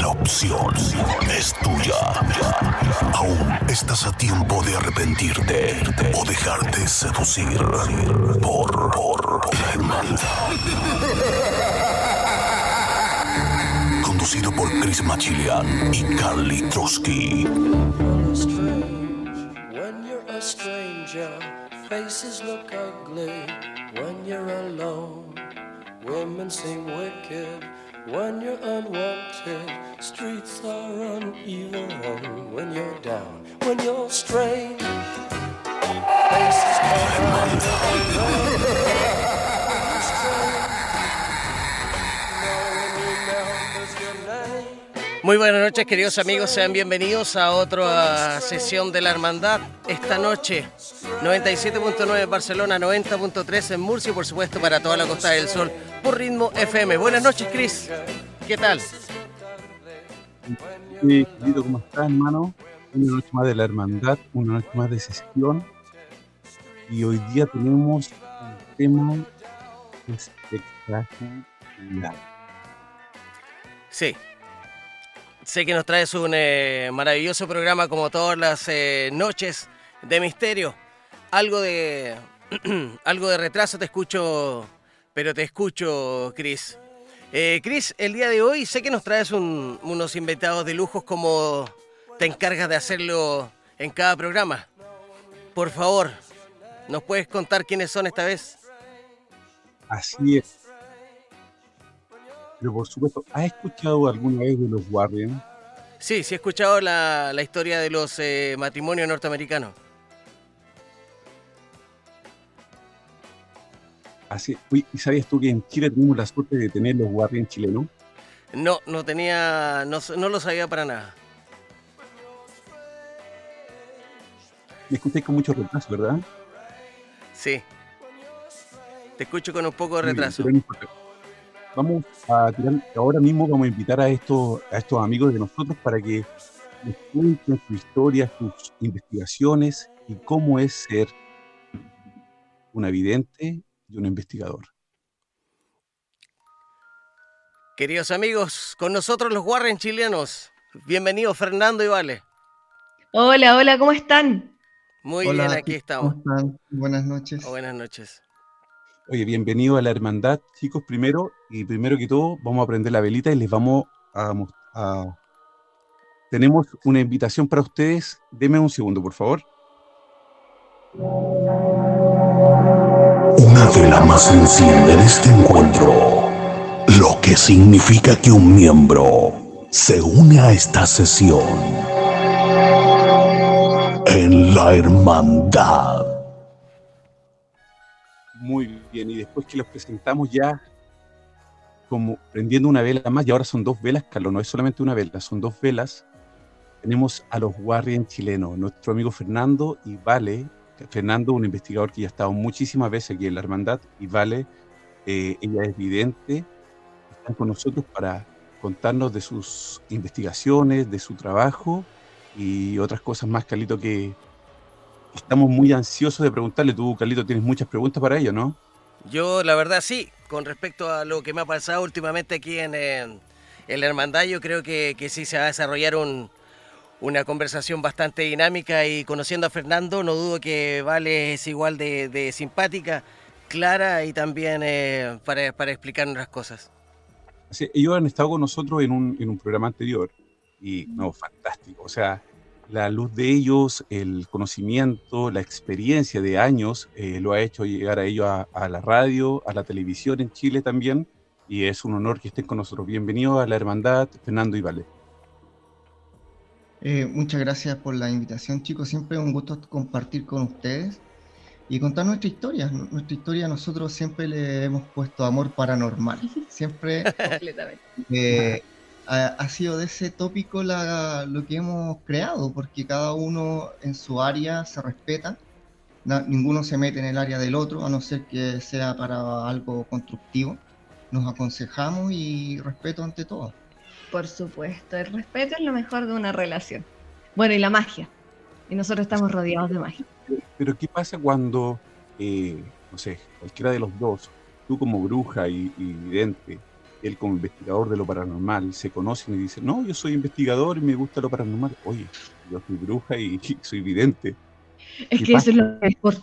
La opción es tuya. Aún estás a tiempo de arrepentirte o dejarte seducir por, por la hermandad. Conducido por Chris Machilian y Carly Trotsky. Faces look ugly when you're alone. Women seem wicked when you're unwanted. Streets are uneven when you're down. When you're come Muy buenas noches, queridos amigos. Sean bienvenidos a otra sesión de la Hermandad. Esta noche, 97.9 en Barcelona, 90.3 en Murcia y, por supuesto, para toda la Costa del Sol por Ritmo FM. Buenas noches, Chris. ¿Qué tal? Sí, querido, ¿cómo estás, hermano? Una noche más de la hermandad, una noche más de sesión. Y hoy día tenemos un tema espectacular. Sí. Sé que nos traes un eh, maravilloso programa como todas las eh, noches de misterio. Algo de algo de retraso te escucho, pero te escucho, Chris. Eh, Chris, el día de hoy sé que nos traes un- unos invitados de lujos como te encargas de hacerlo en cada programa. Por favor, ¿nos puedes contar quiénes son esta vez? Así es. Pero por supuesto, ¿has escuchado alguna vez de los Warren? Sí, sí he escuchado la, la historia de los eh, matrimonios norteamericanos. Así, uy, ¿y sabías tú que en Chile tenemos la suerte de tener los Warren chilenos? No, no tenía, no, lo sabía para nada. Me escucháis con mucho retraso, ¿verdad? Sí. Te escucho con un poco de Muy bien, Vamos a tirar, ahora mismo vamos a invitar a estos, a estos amigos de nosotros para que nos cuenten sus historias, sus investigaciones y cómo es ser un evidente y un investigador. Queridos amigos, con nosotros los Warren chilenos. Bienvenidos Fernando y Vale. Hola, hola, ¿cómo están? Muy Hola, bien, aquí estamos. ¿Cómo están? Buenas noches. Oh, buenas noches. Oye, bienvenido a la hermandad, chicos, primero. Y primero que todo, vamos a prender la velita y les vamos a... mos- a- Tenemos una invitación para ustedes. Deme un segundo, por favor. Una vela más enciende en este encuentro, lo que significa que un miembro se une a esta sesión en la hermandad. Muy bien, y después que los presentamos ya como prendiendo una vela más, y ahora son dos velas, Carlos, no es solamente una vela, son dos velas. Tenemos a los Warren chilenos, nuestro amigo Fernando y Vale. Fernando, un investigador que ya ha estado muchísimas veces aquí en la hermandad, y Vale, eh, ella es vidente, están con nosotros para contarnos de sus investigaciones, de su trabajo y otras cosas más, Carlito, que estamos muy ansiosos de preguntarle. Tú, Carlito, tienes muchas preguntas para ellos, ¿no? Yo, la verdad, sí, con respecto a lo que me ha pasado últimamente aquí en, en la Hermandad, yo creo que, que sí se va a desarrollar un- una conversación bastante dinámica y conociendo a Fernando, no dudo que Vale es igual de, de simpática, clara y también eh, para, para explicarnos las cosas. Así, ellos han estado con nosotros en un, en un programa anterior y, no, fantástico. O sea, la luz de ellos, el conocimiento, la experiencia de años, eh, lo ha hecho llegar a ellos a, a la radio, a la televisión en Chile también. Y es un honor que estén con nosotros. Bienvenidos a la hermandad, Fernando y Vale. Eh, muchas gracias por la invitación, chicos. Siempre es un gusto compartir con ustedes y contar nuestra historia. Nu- Nuestra historia nosotros siempre le hemos puesto amor paranormal. Siempre Completamente. eh, ha, ha sido de ese tópico la- lo que hemos creado, porque cada uno en su área se respeta, na- ninguno se mete en el área del otro, a no ser que sea para algo constructivo. Nos aconsejamos y respeto ante todo. Por supuesto, el respeto es lo mejor de una relación. Bueno, y la magia. Y nosotros estamos rodeados de magia. Pero ¿qué pasa cuando, eh, no sé, cualquiera de los dos, tú como bruja y, y vidente, él como investigador de lo paranormal, se conocen y dicen, no, yo soy investigador y me gusta lo paranormal. Oye, yo soy bruja y, y soy vidente. Es ¿Qué que eso es lo mejor.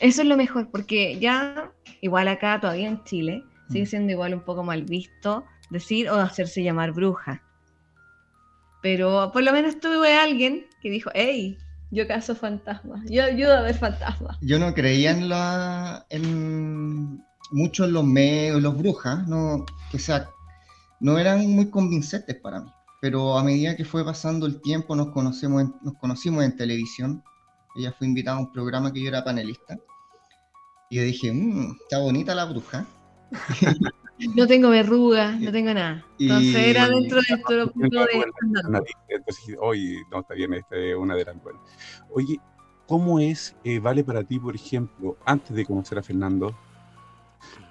Eso es lo mejor, porque ya, igual acá todavía en Chile, sigue Mm. siendo igual un poco mal visto decir o hacerse llamar bruja. Pero por lo menos tuve alguien que dijo, hey, yo caso fantasmas, yo ayudo a ver fantasmas. Yo no creía en la en mucho en los medios, los brujas, no, que sea, no eran muy convincentes para mí. Pero a medida que fue pasando el tiempo, nos conocemos en- nos conocimos en televisión. Ella fue invitada a un programa que yo era panelista. Y yo dije, "Mm, está bonita la bruja. No tengo verrugas, no tengo nada. Entonces Y- era dentro de todo lo de buena. Entonces, oye, no, está bien, esta es una de las buenas. Oye, ¿cómo es, eh, vale para ti, por ejemplo, antes de conocer a Fernando?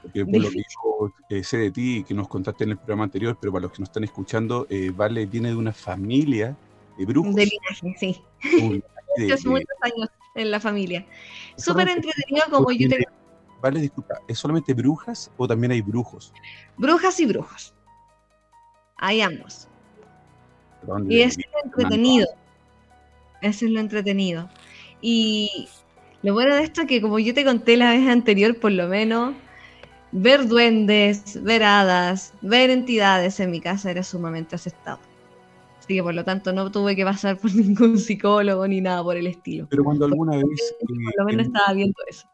Porque por lo que yo eh, sé de ti, que nos contaste en el programa anterior, pero para los que nos están escuchando, eh, Vale viene de una familia de brujos. de linaje, sí. de- de- muchos años en la familia. ¿Es Súper entretenido como yo te... Vale, disculpa, ¿es solamente brujas o también hay brujos? Brujas y brujos. Hay ambos. Y eso es lo entretenido. Eso es lo entretenido. Y lo bueno de esto es que como yo te conté la vez anterior, por lo menos, ver duendes, ver hadas, ver entidades en mi casa era sumamente aceptado. Así que por lo tanto no tuve que pasar por ningún psicólogo ni nada por el estilo. Pero cuando alguna vez eh, Por lo menos en, estaba viendo eso.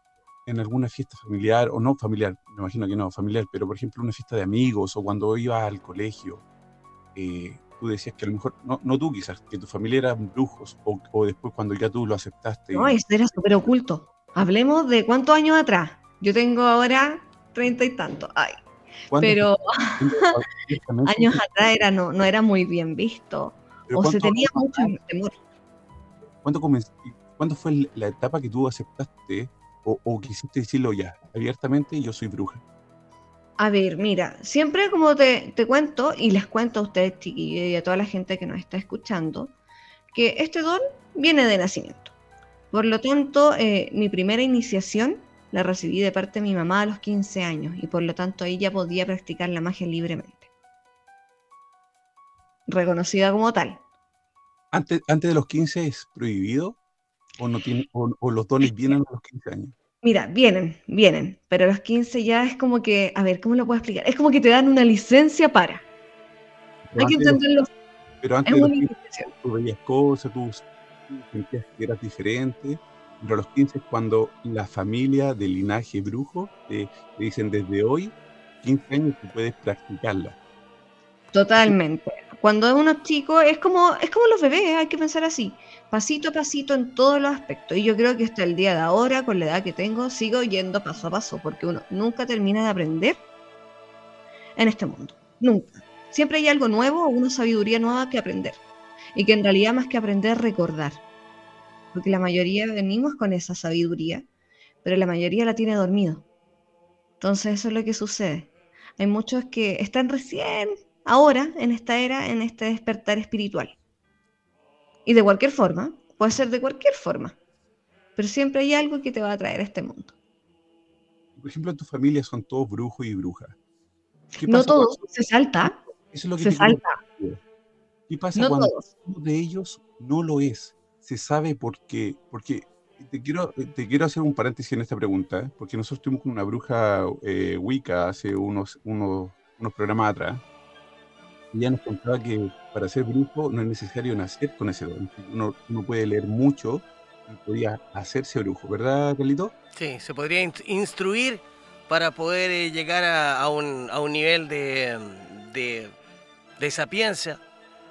en alguna fiesta familiar, o no familiar, me imagino que no, familiar, pero por ejemplo una fiesta de amigos o cuando ibas al colegio, eh, tú decías que a lo mejor, no, no tú quizás, que tu familia eran brujos, o, o después cuando ya tú lo aceptaste. No, eso era súper oculto. Hablemos de cuántos años atrás. Yo tengo ahora treinta y tantos. Ay, ¿cuándo pero años atrás era, no, no era muy bien visto. O se ¿cuánto- tenía mucho temor. ¿Cuándo, ¿Cuándo fue la etapa que tú aceptaste o, o quisiste decirlo ya, abiertamente, yo soy bruja? A ver, mira, siempre como te, te cuento y les cuento a ustedes, chiquillos, y a toda la gente que nos está escuchando, que este don viene de nacimiento. Por lo tanto, eh, mi primera iniciación la recibí de parte de mi mamá a los 15 años y por lo tanto ahí ya podía practicar la magia libremente. Reconocida como tal. ¿Antes, antes de los 15 es prohibido? ¿O, no tiene, o, o los dones vienen a los 15 años? Mira, vienen, vienen, pero a los 15 ya es como que, a ver, ¿cómo lo puedo explicar? Es como que te dan una licencia para. Pero Hay que entenderlo. pero antes Es de los una 15 iniciación. tú veías cosas, tú sentías que eras diferente, pero los 15 es cuando la familia del linaje brujo te, te dicen desde hoy, 15 años, tú puedes practicarla. Totalmente. Cuando uno es chico es como, es como los bebés, hay que pensar así, pasito a pasito en todos los aspectos. Y yo creo que hasta el día de ahora, con la edad que tengo, sigo yendo paso a paso, porque uno nunca termina de aprender en este mundo. Nunca. Siempre hay algo nuevo una sabiduría nueva que aprender. Y que en realidad más que aprender, recordar. Porque la mayoría venimos con esa sabiduría, pero la mayoría la tiene dormido. Entonces eso es lo que sucede. Hay muchos que están recién ahora, en esta era, en este despertar espiritual. Y de cualquier forma, puede ser de cualquier forma, pero siempre hay algo que te va a traer a este mundo. Por ejemplo, en tu familia son todos brujos y brujas. ¿Qué No todos, cuando- se salta, Eso es lo que se salta. ¿Qué pasa no cuando todos. uno de ellos no lo es? Se sabe por qué. Porque te quiero, te quiero hacer un paréntesis en esta pregunta, ¿eh? porque nosotros estuvimos con una bruja eh, Wicca hace unos, unos, unos programas atrás. Ella nos contaba que para ser brujo no es necesario nacer con ese don. Uno, uno puede leer mucho y podía hacerse brujo, ¿verdad, Carlito? Sí, se podría inst- instruir para poder eh, llegar a, a un, a un nivel de, de, de sapiencia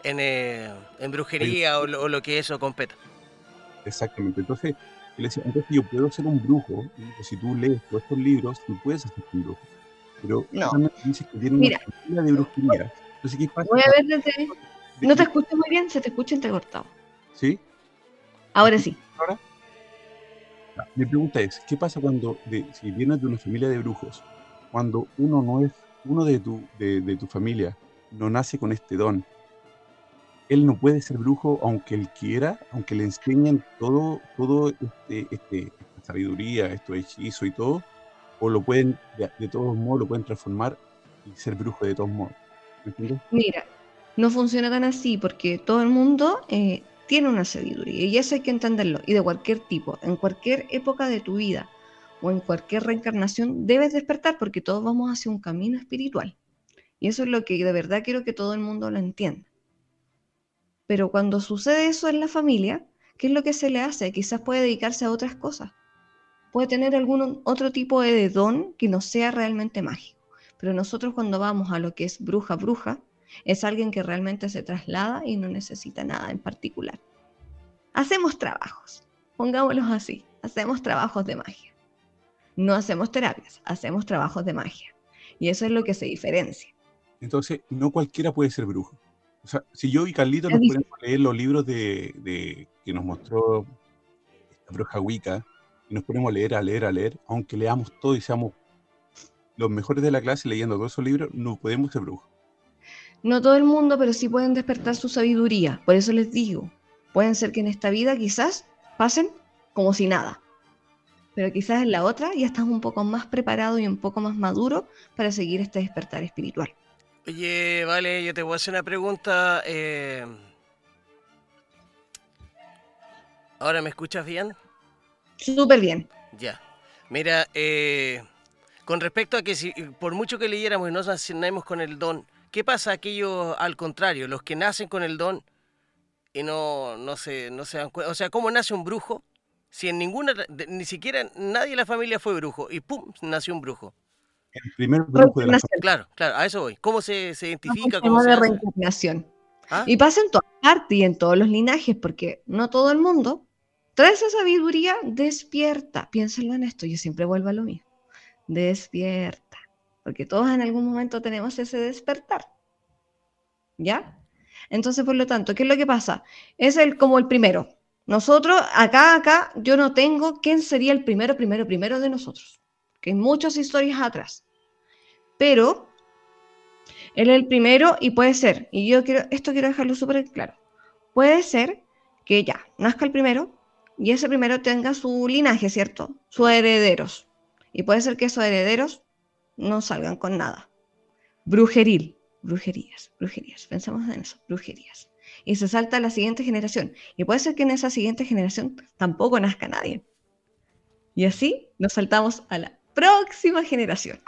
en, eh, en brujería o lo, o lo que eso competa. Exactamente. Entonces, yo le decía, entonces yo puedo ser un brujo, y digo, si tú lees todos estos libros, tú puedes ser un brujo. Pero No. dices que tiene Mira. una familia de brujería Entonces, ¿qué pasa? Voy a ver desde... No te escucho muy bien, se te escucha entrecortado. ¿Sí? Ahora sí. ahora? Ya, Mi pregunta es, ¿qué pasa cuando, de- si vienes de una familia de brujos, cuando uno no es, uno de tu, de, de tu familia no nace con este don? Él no puede ser brujo aunque él quiera, aunque le enseñen todo, todo este, este, sabiduría, estos hechizos y todo, o lo pueden, de, de todos modos, lo pueden transformar y ser brujo de todos modos. Mira, no funciona tan así porque todo el mundo eh, tiene una sabiduría y eso hay que entenderlo. Y de cualquier tipo, en cualquier época de tu vida o en cualquier reencarnación, debes despertar porque todos vamos hacia un camino espiritual. Y eso es lo que de verdad quiero que todo el mundo lo entienda. Pero cuando sucede eso en la familia, ¿qué es lo que se le hace? Quizás puede dedicarse a otras cosas. Puede tener algún otro tipo de don que no sea realmente mágico. Pero nosotros cuando vamos a lo que es bruja, bruja, es alguien que realmente se traslada y no necesita nada en particular. Hacemos trabajos, pongámoslos así, hacemos trabajos de magia. No hacemos terapias, hacemos trabajos de magia. Y eso es lo que se diferencia. Entonces, no cualquiera puede ser brujo. O sea, si yo y Carlito nos ponemos a leer los libros de, de- que nos mostró esta bruja Wicca, y nos ponemos a leer, a leer, a leer, aunque leamos todo y seamos los mejores de la clase leyendo todos esos libros, no podemos ser brujos. No todo el mundo, pero sí pueden despertar su sabiduría. Por eso les digo, pueden ser que en esta vida quizás pasen como si nada. Pero quizás en la otra ya estás un poco más preparado y un poco más maduro para seguir este despertar espiritual. Oye, vale, yo te voy a hacer una pregunta. eh, ¿Ahora me escuchas bien? Súper bien. Ya. Mira, eh, con respecto a que si por mucho que leyéramos y no nacemos con el don, ¿qué pasa a aquellos al contrario, los que nacen con el don y no, no, se, no se dan cuenta? O sea, ¿cómo nace un brujo? Si en ninguna, ni siquiera nadie de la familia fue brujo y ¡pum! nació un brujo. El primer brujo de la. Claro, claro, a eso voy. ¿Cómo se, se identifica? sistema ¿Cómo se de reencarnación. ¿Ah? Y pasa en todas partes y en todos los linajes, porque no todo el mundo trae esa sabiduría despierta. Piénsenlo en esto, yo siempre vuelvo a lo mismo. Despierta. Porque todos en algún momento tenemos ese despertar. ¿Ya? Entonces, por lo tanto, ¿qué es lo que pasa? Es el, como el primero. Nosotros, acá, acá, yo no tengo quién sería el primero, primero, primero de nosotros. Que hay muchas historias atrás. Pero él es el primero y puede ser, y yo quiero, esto quiero dejarlo súper claro, puede ser que ya nazca el primero y ese primero tenga su linaje, ¿cierto? Sus herederos. Y puede ser que esos herederos no salgan con nada. Brujeril, brujerías, brujerías, pensamos en eso, brujerías. Y se salta a la siguiente generación. Y puede ser que en esa siguiente generación tampoco nazca nadie. Y así nos saltamos a la próxima generación.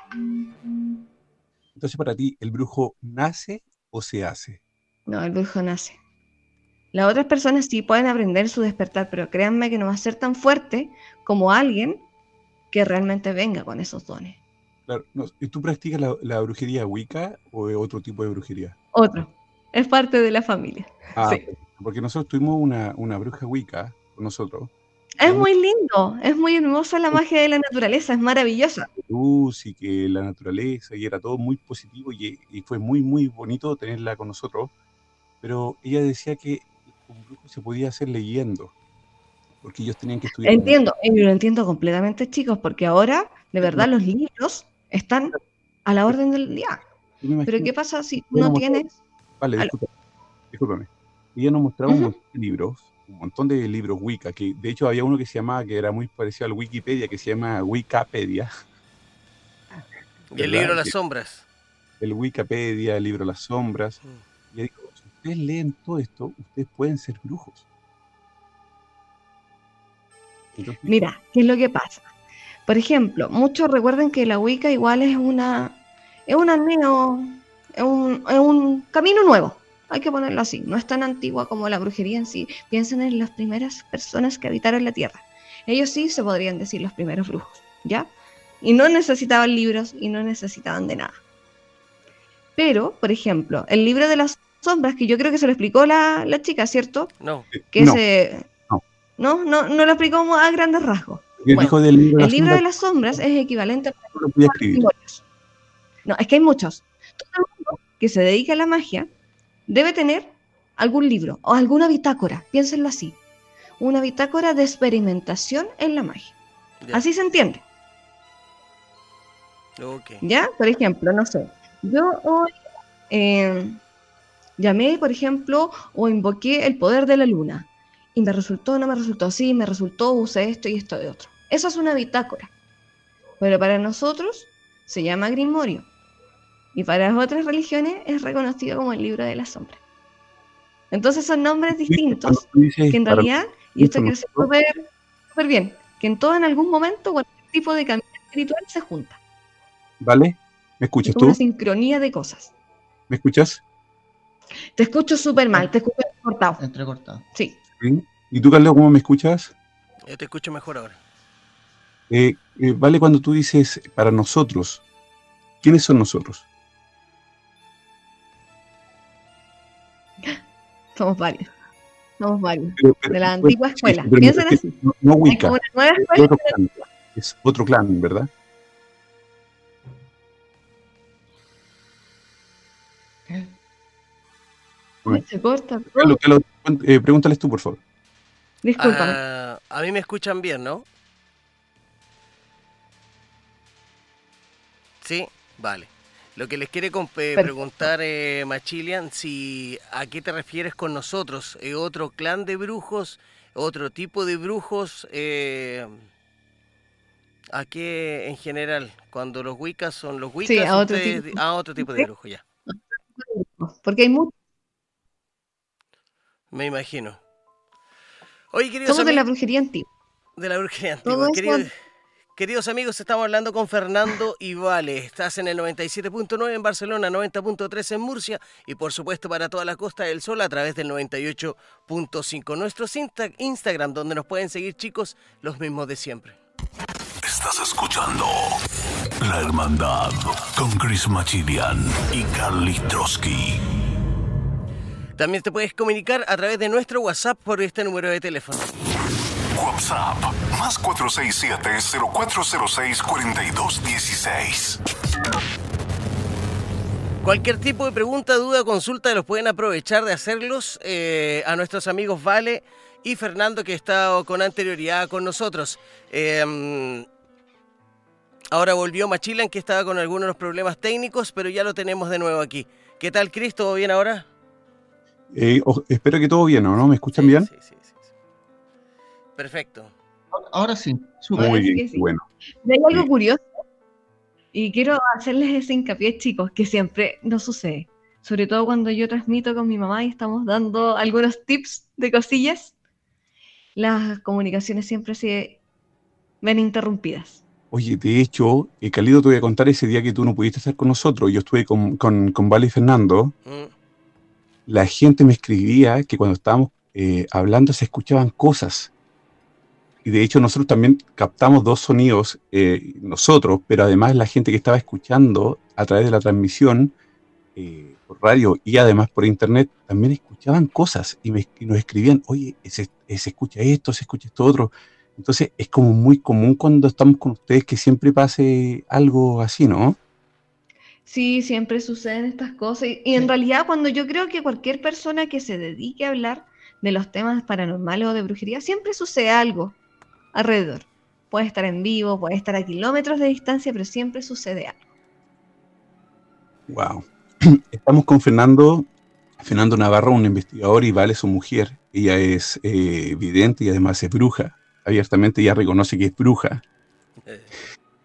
Entonces, para ti, ¿el brujo nace o se hace? No, el brujo nace. Las otras personas sí pueden aprender su despertar, pero créanme que no va a ser tan fuerte como alguien que realmente venga con esos dones. Claro, no, ¿y ¿Tú practicas la, la brujería Wicca o otro tipo de brujería? Otro. Es parte de la familia. Ah, Sí. porque nosotros tuvimos una, una bruja Wicca con nosotros, Es muy lindo, es muy hermosa la magia de la naturaleza, es maravillosa. luz y que la naturaleza y era todo muy positivo y, y fue muy muy bonito tenerla con nosotros pero ella decía que un brujo se podía hacer leyendo porque ellos tenían que estudiar Entiendo, y lo entiendo completamente, chicos, porque ahora, de verdad, los libros están a la orden del día. Yo Pero ¿qué pasa si no tienes? vale discúlpame ella nos mostraba un Ujú. montón de libros un montón de libros Wicca que de hecho había uno que se llamaba que era muy parecido al Wikipedia que se llama Wikipedia Y el libro Las Sombras. el Wikipedia el libro Las Sombras y ella dijo si ustedes leen todo esto ustedes pueden ser brujos Entonces, Mira, ¿qué es lo que pasa? Por ejemplo, muchos recuerden que la Wicca igual es una, es una neo, es un, es un camino nuevo. Hay que ponerlo así. No es tan antigua como la brujería en sí. Piensen en las primeras personas que habitaron la Tierra. Ellos sí se podrían decir los primeros brujos, ¿ya? Y no necesitaban libros y no necesitaban de nada. Pero, por ejemplo, el libro de las sombras, que yo creo que se lo explicó la, la chica, ¿cierto? No, Que no, se... no. No, no, no lo explicó a grandes rasgos. el bueno, hijo del libro de El las de sombras las sombras es equivalente a no lo podía escribir testimonios. No, es que hay muchos. Todo el mundo que se dedica a la magia debe tener algún libro o alguna bitácora, piénsenlo así, una bitácora de experimentación en la magia. Así se entiende. Ok. ¿Ya? Por ejemplo, no sé, yo hoy eh, llamé, por ejemplo, o invoqué el poder de la luna y me resultó, no me resultó, sí, me resultó, usé esto y esto de otro. Eso es una bitácora. Pero para nosotros se llama Grimorio. Y para las otras religiones es reconocido como el libro de la sombra. Entonces son nombres distintos dices que en realidad, y esto quiero súper súper bien, que en todo en algún momento cualquier tipo de camino espiritual se junta. ¿Vale? ¿Me Es escuchas como tú? una sincronía de cosas. ¿Me escuchas? Te escucho súper mal, te escucho cortado. Entrecortado. Sí. ¿Sí? ¿Y tú, Carlos, cómo me escuchas? Yo te escucho mejor ahora. Eh, eh, vale, cuando tú dices para nosotros, ¿quiénes son nosotros? Somos varios. Somos varios. Pero- pero- De la antigua escuela. Piensen así. No, no Wicca, como una nueva es escuela. otro clan, es otro clan, ¿verdad? Se corta. Carlos, Carlos, eh, pregúntales tú, por favor. Discúlpame. Ah, a mí me escuchan bien, ¿no? Sí, vale. Lo que les quiere eh, preguntar, eh, Machilian, si a qué te refieres con nosotros, ¿Es otro clan de brujos, otro tipo de brujos, eh, ¿a qué en general? Cuando los Wiccas son los Wiccas, a otro ustedes- tipo. a otro tipo de Sí. brujo, ya, Porque hay muchos. me imagino. Oye, queridos Somos de la amigos, brujería antigua. de la brujería antigua, eso- queridos, amigos, estamos hablando con Fernando y Vale. Estás en el 97.9 en Barcelona, 90.3 en Murcia y por supuesto para toda la Costa del Sol a través del 98.5. Nuestros Insta- Instagram, donde nos pueden seguir chicos, los mismos de siempre. Estás escuchando La Hermandad con Chris Machilian y Carly Trotsky. También te puedes comunicar a través de nuestro WhatsApp por este número de teléfono. WhatsApp más 467-0406-4216. Cualquier tipo de pregunta, duda, consulta, los pueden aprovechar de hacerlos eh, a nuestros amigos Vale y Fernando, que está con anterioridad con nosotros. Eh, ahora volvió Machilan, que estaba con algunos de los problemas técnicos, pero ya lo tenemos de nuevo aquí. ¿Qué tal, Cris? ¿Todo bien ahora? Eh, espero que todo bien, ¿o no? ¿Me escuchan Sí, bien? Sí, sí. Perfecto. Ahora sí. súper. Muy bien, sí. bueno. Hay algo Sí. curioso. Y quiero hacerles ese hincapié, chicos, que siempre nos sucede. Sobre todo cuando yo transmito con mi mamá y estamos dando algunos tips de cosillas, las comunicaciones siempre se ven interrumpidas. Oye, de hecho, eh, Calido, te voy a contar ese día que tú no pudiste estar con nosotros. Yo estuve con, con, con Vale y Fernando. Mm, La gente me escribía que cuando estábamos eh, hablando se escuchaban cosas. Y de hecho nosotros también captamos dos sonidos, eh, nosotros, pero además la gente que estaba escuchando a través de la transmisión eh, por radio y además por internet también escuchaban cosas y, me- y nos escribían, oye, se, se escucha esto, se escucha esto otro. Entonces es como muy común cuando estamos con ustedes que siempre pase algo así, ¿no? Sí, siempre suceden estas cosas. Y, y en Sí. realidad, cuando yo creo que cualquier persona que se dedique a hablar de los temas paranormales o de brujería, siempre sucede algo alrededor. Puede estar en vivo, puede estar a kilómetros de distancia, pero siempre sucede algo. Wow. Estamos con Fernando, Fernando Navarro, un investigador, y Vale, su mujer. Ella es eh, vidente y además es bruja. Abiertamente ella reconoce que es bruja. eh,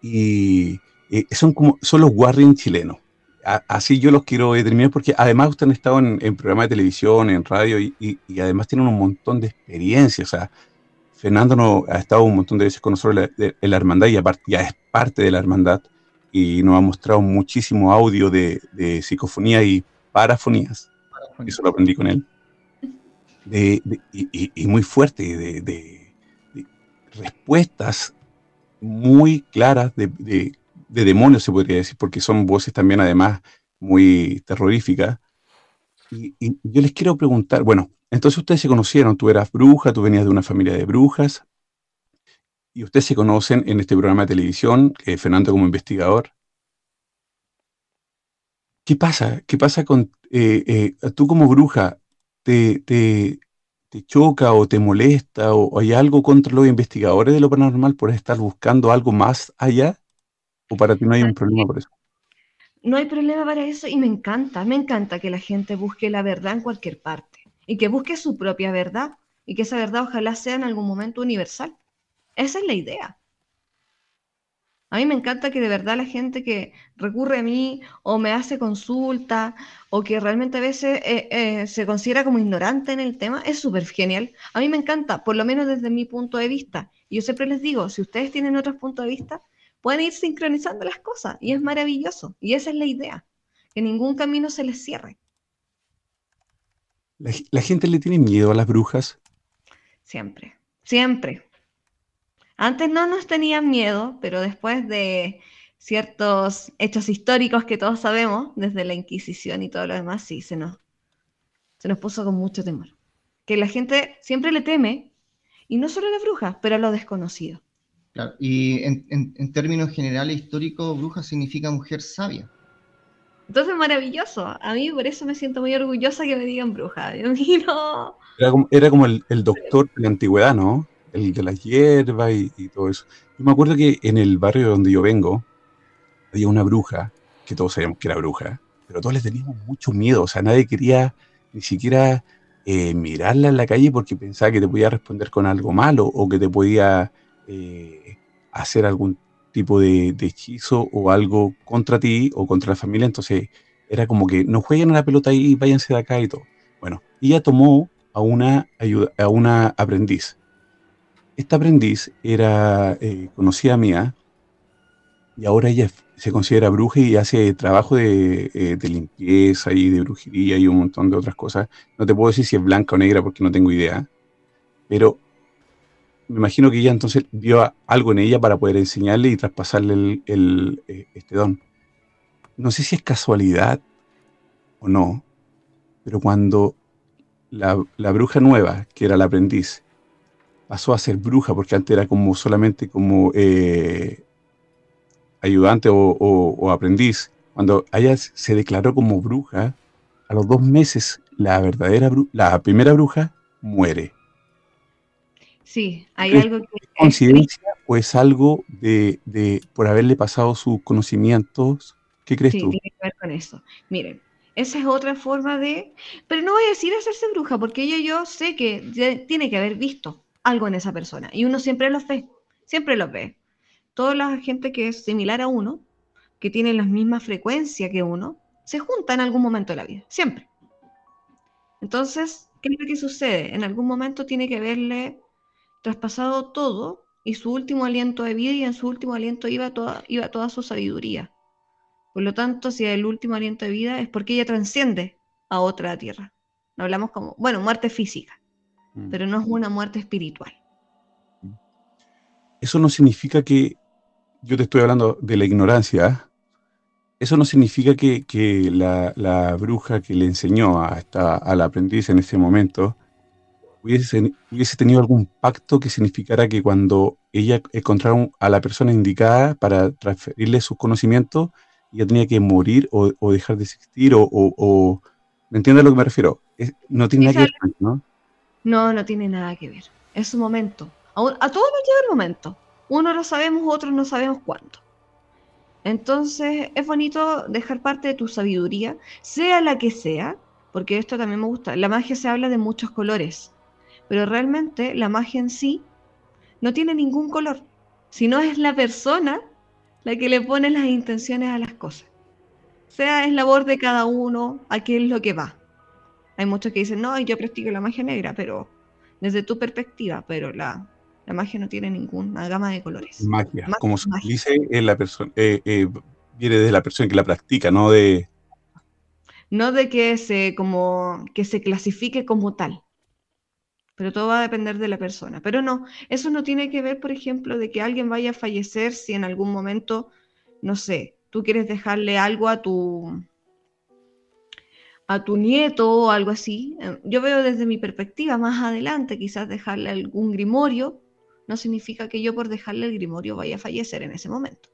Y eh, son como son los Warren chilenos. A- así yo los quiero determinar porque además ustedes han estado en, en programas de televisión, en radio y, y- y además tienen un montón de experiencia. O sea, Fernando no, ha estado un montón de veces con nosotros en la, de- en la hermandad y aparte ya es parte de la hermandad y nos ha mostrado muchísimo audio de, de psicofonía y parafonías. Eso lo aprendí con él. De- de- y, muy fuerte, de, respuestas muy claras de, de- de demonios, se podría decir, porque son voces también además muy terroríficas. Y, y yo les quiero preguntar, bueno, entonces ustedes se conocieron, tú eras bruja, tú venías de una familia de brujas, y ustedes se conocen en este programa de televisión, eh, Fernando como investigador. ¿Qué pasa? ¿Qué pasa con eh, eh, tú como bruja? ¿Te, te, choca o te molesta o, hay algo contra los investigadores de lo paranormal por estar buscando algo más allá? ¿O para ti no hay un problema por eso? No hay problema para eso y me encanta, me encanta que la gente busque la verdad en cualquier parte y que busque su propia verdad y que esa verdad ojalá sea en algún momento universal. Esa es la idea. A mí me encanta que de verdad la gente que recurre a mí o me hace consulta o que realmente a veces eh, eh, se considera como ignorante en el tema, es súper genial. A mí me encanta, por lo menos desde mi punto de vista. Y yo siempre les digo, si ustedes tienen otros puntos de vista, pueden ir sincronizando las cosas y es maravilloso. Y esa es la idea, que ningún camino se les cierre. ¿La, la gente le tiene miedo a las brujas? Siempre, siempre. Antes no nos tenían miedo, pero después de ciertos hechos históricos que todos sabemos, desde la Inquisición y todo lo demás, sí, se nos, se nos puso con mucho temor. Que la gente siempre le teme, y no solo a las brujas, pero a lo desconocido. Claro, y en, términos generales históricos, bruja significa mujer sabia. Entonces, maravilloso. A mí por eso me siento muy orgullosa que me digan bruja. Era como, el, doctor de la antigüedad, ¿no? el de la hierba y, todo eso. Yo me acuerdo que en el barrio donde yo vengo había una bruja, que todos sabíamos que era bruja, pero todos les teníamos mucho miedo, o sea, nadie quería ni siquiera eh, mirarla en la calle porque pensaba que te podía responder con algo malo o que te podía eh, hacer algún tipo de, hechizo o algo contra ti o contra la familia, entonces era como que no jueguen a la pelota y váyanse de acá y todo. Bueno, ella tomó a una, ayuda, a una aprendiz esta aprendiz era eh, conocida mía y ahora ella se considera bruja y hace trabajo de, eh, limpieza y de brujería y un montón de otras cosas. No te puedo decir si es blanca o negra porque no tengo idea, pero me imagino que ella entonces vio algo en ella para poder enseñarle y traspasarle el, eh, este don. No sé si es casualidad o no, pero cuando la, bruja nueva, que era la aprendiz, pasó a ser bruja, porque antes era como solamente como eh, ayudante o, aprendiz. Cuando ella se declaró como bruja, a los dos meses la verdadera la primera bruja muere. Sí, hay algo que... ¿Coincidencia o es algo de, de, por haberle pasado sus conocimientos? ¿Qué crees tú? tiene que ver con eso. Miren, esa es otra forma de... Pero no voy a decir hacerse bruja, porque ella yo sé que tiene que haber visto algo en esa persona. Y uno siempre los ve, siempre los ve. Toda la gente que es similar a uno, que tiene la misma frecuencia que uno, se junta en algún momento de la vida, siempre. Entonces, ¿qué es lo que sucede? En algún momento tiene que haberle traspasado todo y su último aliento de vida y en su último aliento iba toda, iba toda su sabiduría. Por lo tanto, si el último aliento de vida es porque ella transciende a otra tierra. No hablamos como, bueno, muerte física. Mm. pero no es una muerte espiritual. Eso no significa que, yo te estoy hablando de la ignorancia, ¿ah? eso no significa que, la, bruja que le enseñó a, esta, al aprendiz en ese momento hubiese, hubiese, tenido algún pacto que significara que cuando ella encontrara a la persona indicada para transferirle sus conocimientos, ella tenía que morir o, dejar de existir o, ¿Me entiendes a lo que me refiero? no tiene nada que ver, ¿no? No, no tiene nada que ver. Es su momento. A, todos nos llega el momento. Uno lo sabemos, otros no sabemos cuándo. Entonces es bonito dejar parte de tu sabiduría, sea la que sea, porque esto también me gusta. La magia se habla de muchos colores, pero realmente la magia en sí no tiene ningún color, sino es la persona la que le pone las intenciones a las cosas. Sea es labor de cada uno, a qué es lo que va. Hay muchos que dicen, no, yo practico la magia negra, pero desde tu perspectiva, pero la, magia no tiene ninguna gama de colores. Magia, como se dice, la persona, eh, eh, viene de la persona que la practica, no de... No de que se, como, que se clasifique como tal, pero todo va a depender de la persona. Pero no, eso no tiene que ver, por ejemplo, de que alguien vaya a fallecer si en algún momento, no sé, tú quieres dejarle algo a tu, a tu nieto o algo así. Eh, yo veo desde mi perspectiva más adelante, quizás dejarle algún grimorio, no significa que yo por dejarle el grimorio vaya a fallecer en ese momento.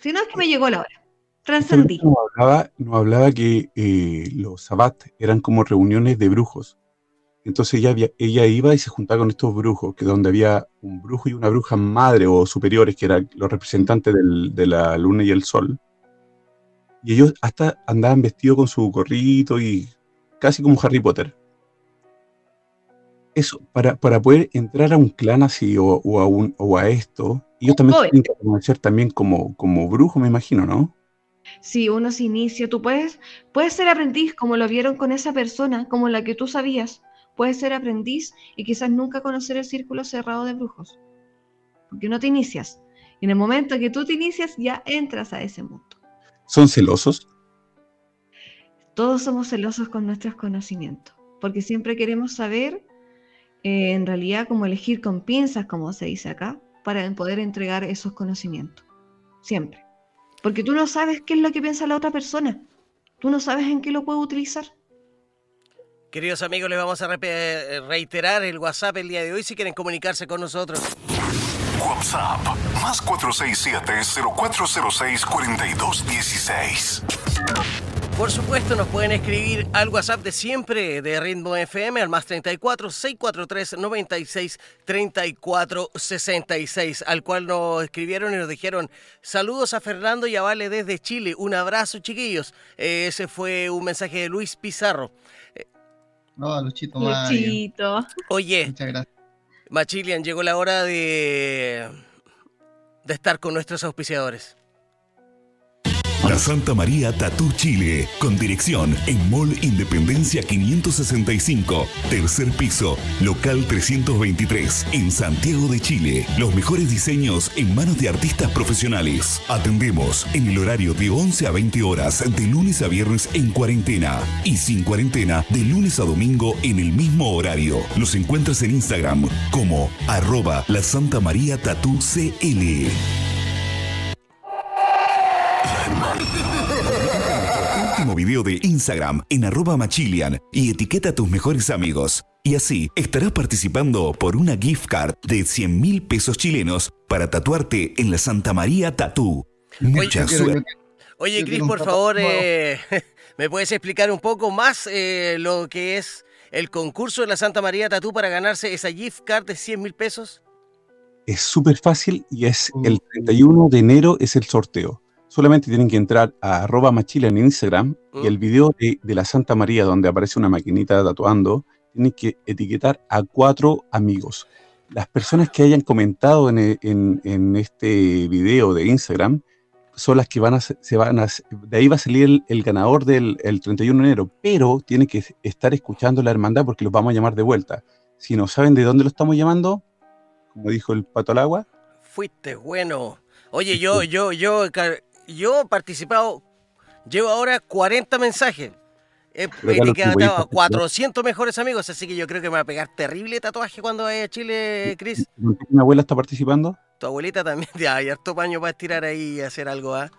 Si no es que me llegó la hora. Trascendí. Nos hablaba, que eh, los sabbat eran como reuniones de brujos. Entonces ella, había- ella iba y se juntaba con estos brujos, que donde había un brujo y una bruja madre o superiores, que eran los representantes del- de la luna y el sol. Y ellos hasta andaban vestidos con su gorrito y casi como Harry Potter. Eso, para, para poder entrar a un clan así o, o a, un, o a esto, ellos también tienen que reconocer también como, como brujo, me imagino, ¿no? Si uno se inicia, tú puedes, puedes ser aprendiz como lo vieron con esa persona, como la que tú sabías. Puedes ser aprendiz y quizás nunca conocer el círculo cerrado de brujos. Porque no te inicias. Y en el momento que tú te inicias, ya entras a ese mundo. ¿Son celosos? Todos somos celosos con nuestros conocimientos. Porque siempre queremos saber, eh, en realidad, cómo elegir con pinzas, como se dice acá, para poder entregar esos conocimientos. Siempre. Porque tú no sabes qué es lo que piensa la otra persona. Tú no sabes en qué lo puede utilizar. Queridos amigos, les vamos a repe- reiterar el WhatsApp el día de hoy si quieren comunicarse con nosotros. WhatsApp más 467-0406-4216. Por supuesto, nos pueden escribir al WhatsApp de siempre de Ritmo FM al más 34 643 96 34 66, al cual nos escribieron y nos dijeron saludos a Fernando y a Vale desde Chile. Un abrazo, chiquillos. Eh, ese fue un mensaje de Luis Pizarro. No, Luchito. Luchito. Oye, Muchas gracias. Machilian, llegó la hora de, de estar con nuestros auspiciadores. La Santa María Tatú Chile, con dirección en Mall Independencia 565, tercer piso, local 323, en Santiago de Chile. Los mejores diseños en manos de artistas profesionales. Atendemos en el horario de 11 a 20 horas, de lunes a viernes en cuarentena y sin cuarentena, de lunes a domingo en el mismo horario. Los encuentras en Instagram como arroba la Santa María Tatú. Video de Instagram en arroba machilian y etiqueta a tus mejores amigos. Y así estarás participando por una gift card de 100 mil pesos chilenos para tatuarte en la Santa María Tatú. Mucha yo suerte. Oye, Cris, por favor, eh, ¿me puedes explicar un poco más eh, lo que es el concurso de la Santa María Tatú para ganarse esa gift card de 100 mil pesos? Es súper fácil y es Mm. el 31 de enero es el sorteo. Solamente tienen que entrar a arroba machila en Instagram Mm. y el video de, de la Santa María donde aparece una maquinita tatuando, tienen que etiquetar a cuatro amigos. Las personas que hayan comentado en, e- en- en este video de Instagram son las que van a, se van a, de ahí va a salir el, el ganador del el 31 de enero, pero tienen que estar escuchando la hermandad porque los vamos a llamar de vuelta. Si no saben de dónde lo estamos llamando, como dijo el pato al agua, Fuiste bueno. Oye, yo, yo, yo, yo he participado, llevo ahora 40 mensajes. He etiquetado a participar. 400 mejores amigos, así que yo creo que me va a pegar terrible tatuaje cuando vaya a Chile, Cris. mi abuela está participando. Tu abuelita también, ya, hay harto paño para estirar ahí y hacer algo, ¿ah?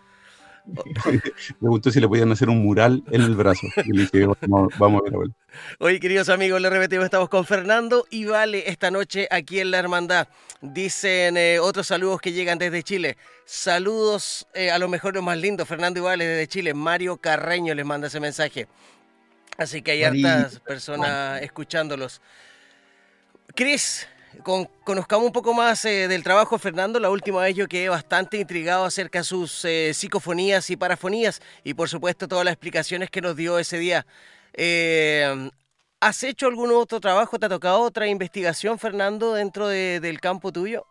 Preguntó si le podían hacer un mural en el brazo. Y le dije, vamos, vamos a ver, abuela. Hoy, queridos amigos, les repetimos, estamos con Fernando y Vale esta noche aquí en La Hermandad. Dicen eh, otros saludos que llegan desde Chile. Saludos eh, a los mejores, más lindos. Fernando y Vale desde Chile. Mario Carreño les manda ese mensaje. Así que hay hartas personas escuchándolos. Cris, con- conozcamos un poco más eh, del trabajo de Fernando. La última vez yo quedé bastante intrigado acerca de sus eh, psicofonías y parafonías y por supuesto todas las explicaciones que nos dio ese día. Eh, ¿Has hecho algún otro trabajo? ¿Te ha tocado otra investigación, Fernando, dentro de- del campo tuyo?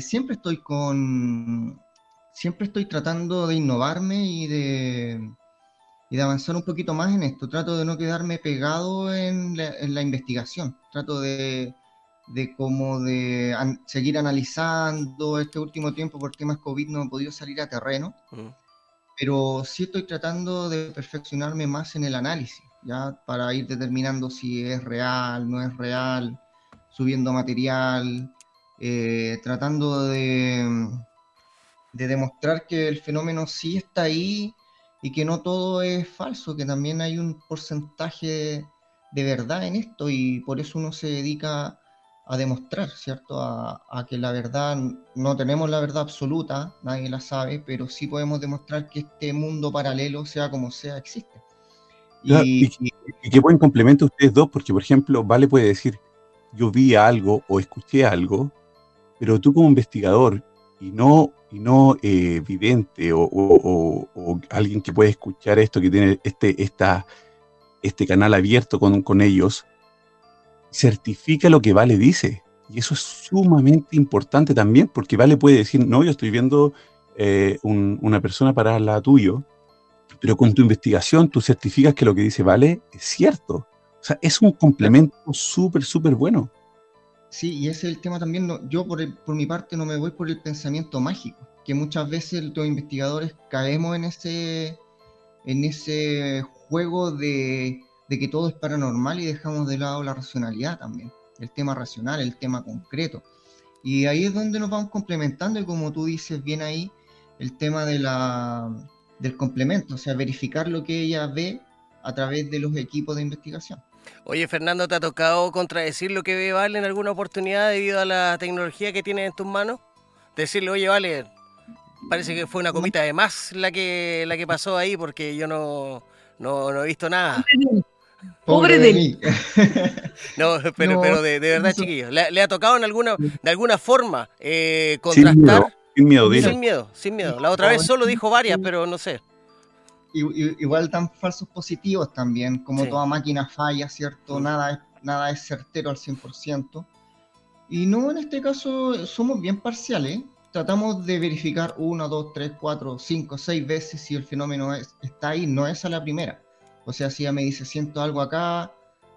Siempre estoy con. Siempre estoy tratando de innovarme y de, y de avanzar un poquito más en esto. Trato de no quedarme pegado en la, en la investigación. Trato de, de como de an- seguir analizando este último tiempo por temas COVID no he podido salir a terreno. Mm. pero sí estoy tratando de perfeccionarme más en el análisis, ya para ir determinando si es real, no es real, subiendo material, eh, tratando de, de demostrar que el fenómeno sí está ahí y que no todo es falso, que también hay un porcentaje de verdad en esto y por eso uno se dedica a demostrar, ¿cierto? A, a, que la verdad, no tenemos la verdad absoluta, nadie la sabe, pero sí podemos demostrar que este mundo paralelo, sea como sea, existe. Y, y, y que buen complemento ustedes dos, porque por ejemplo, Vale puede decir, yo vi algo o escuché algo, pero tú como investigador y no, y no eh, vidente o, o, o, alguien que puede escuchar esto, que tiene este, esta, este canal abierto con, con ellos, certifica lo que Vale dice. Y eso es sumamente importante también, porque Vale puede decir, no, yo estoy viendo eh, un, una persona para la tuyo, pero con tu investigación tú certificas que lo que dice Vale es cierto. O sea, es un complemento súper, súper bueno. Sí, y ese es el tema también. No, yo, por, por mi parte, no me voy por el pensamiento mágico, que muchas veces los investigadores caemos en ese, en ese juego de, de que todo es paranormal y dejamos de lado la racionalidad también, el tema racional, el tema concreto. Y ahí es donde nos vamos complementando y como tú dices bien ahí, el tema de la, del complemento, o sea, verificar lo que ella ve a través de los equipos de investigación. Oye, Fernando, ¿te ha tocado contradecir lo que ve Vale en alguna oportunidad debido a la tecnología que tienes en tus manos? Decirle, oye, Vale, parece que fue una comita de más la que, la que pasó ahí porque yo no, no, no he visto nada. Pobre de mí. no, pero, no, pero de, de verdad, eso... chiquillos, ¿le, ¿le, ha tocado en alguna, de alguna forma eh, contrastar? Sin miedo, sin miedo, sin miedo, sin miedo. La otra vez solo dijo varias, pero no sé. Igual tan falsos positivos también, como sí. toda máquina falla, ¿cierto? Sí. Nada, es, nada es certero al 100%. Y no, en este caso somos bien parciales. Tratamos de verificar una, dos, tres, cuatro, cinco, seis veces si el fenómeno es, está ahí, no es a la primera. O sea, si ella me dice, siento algo acá,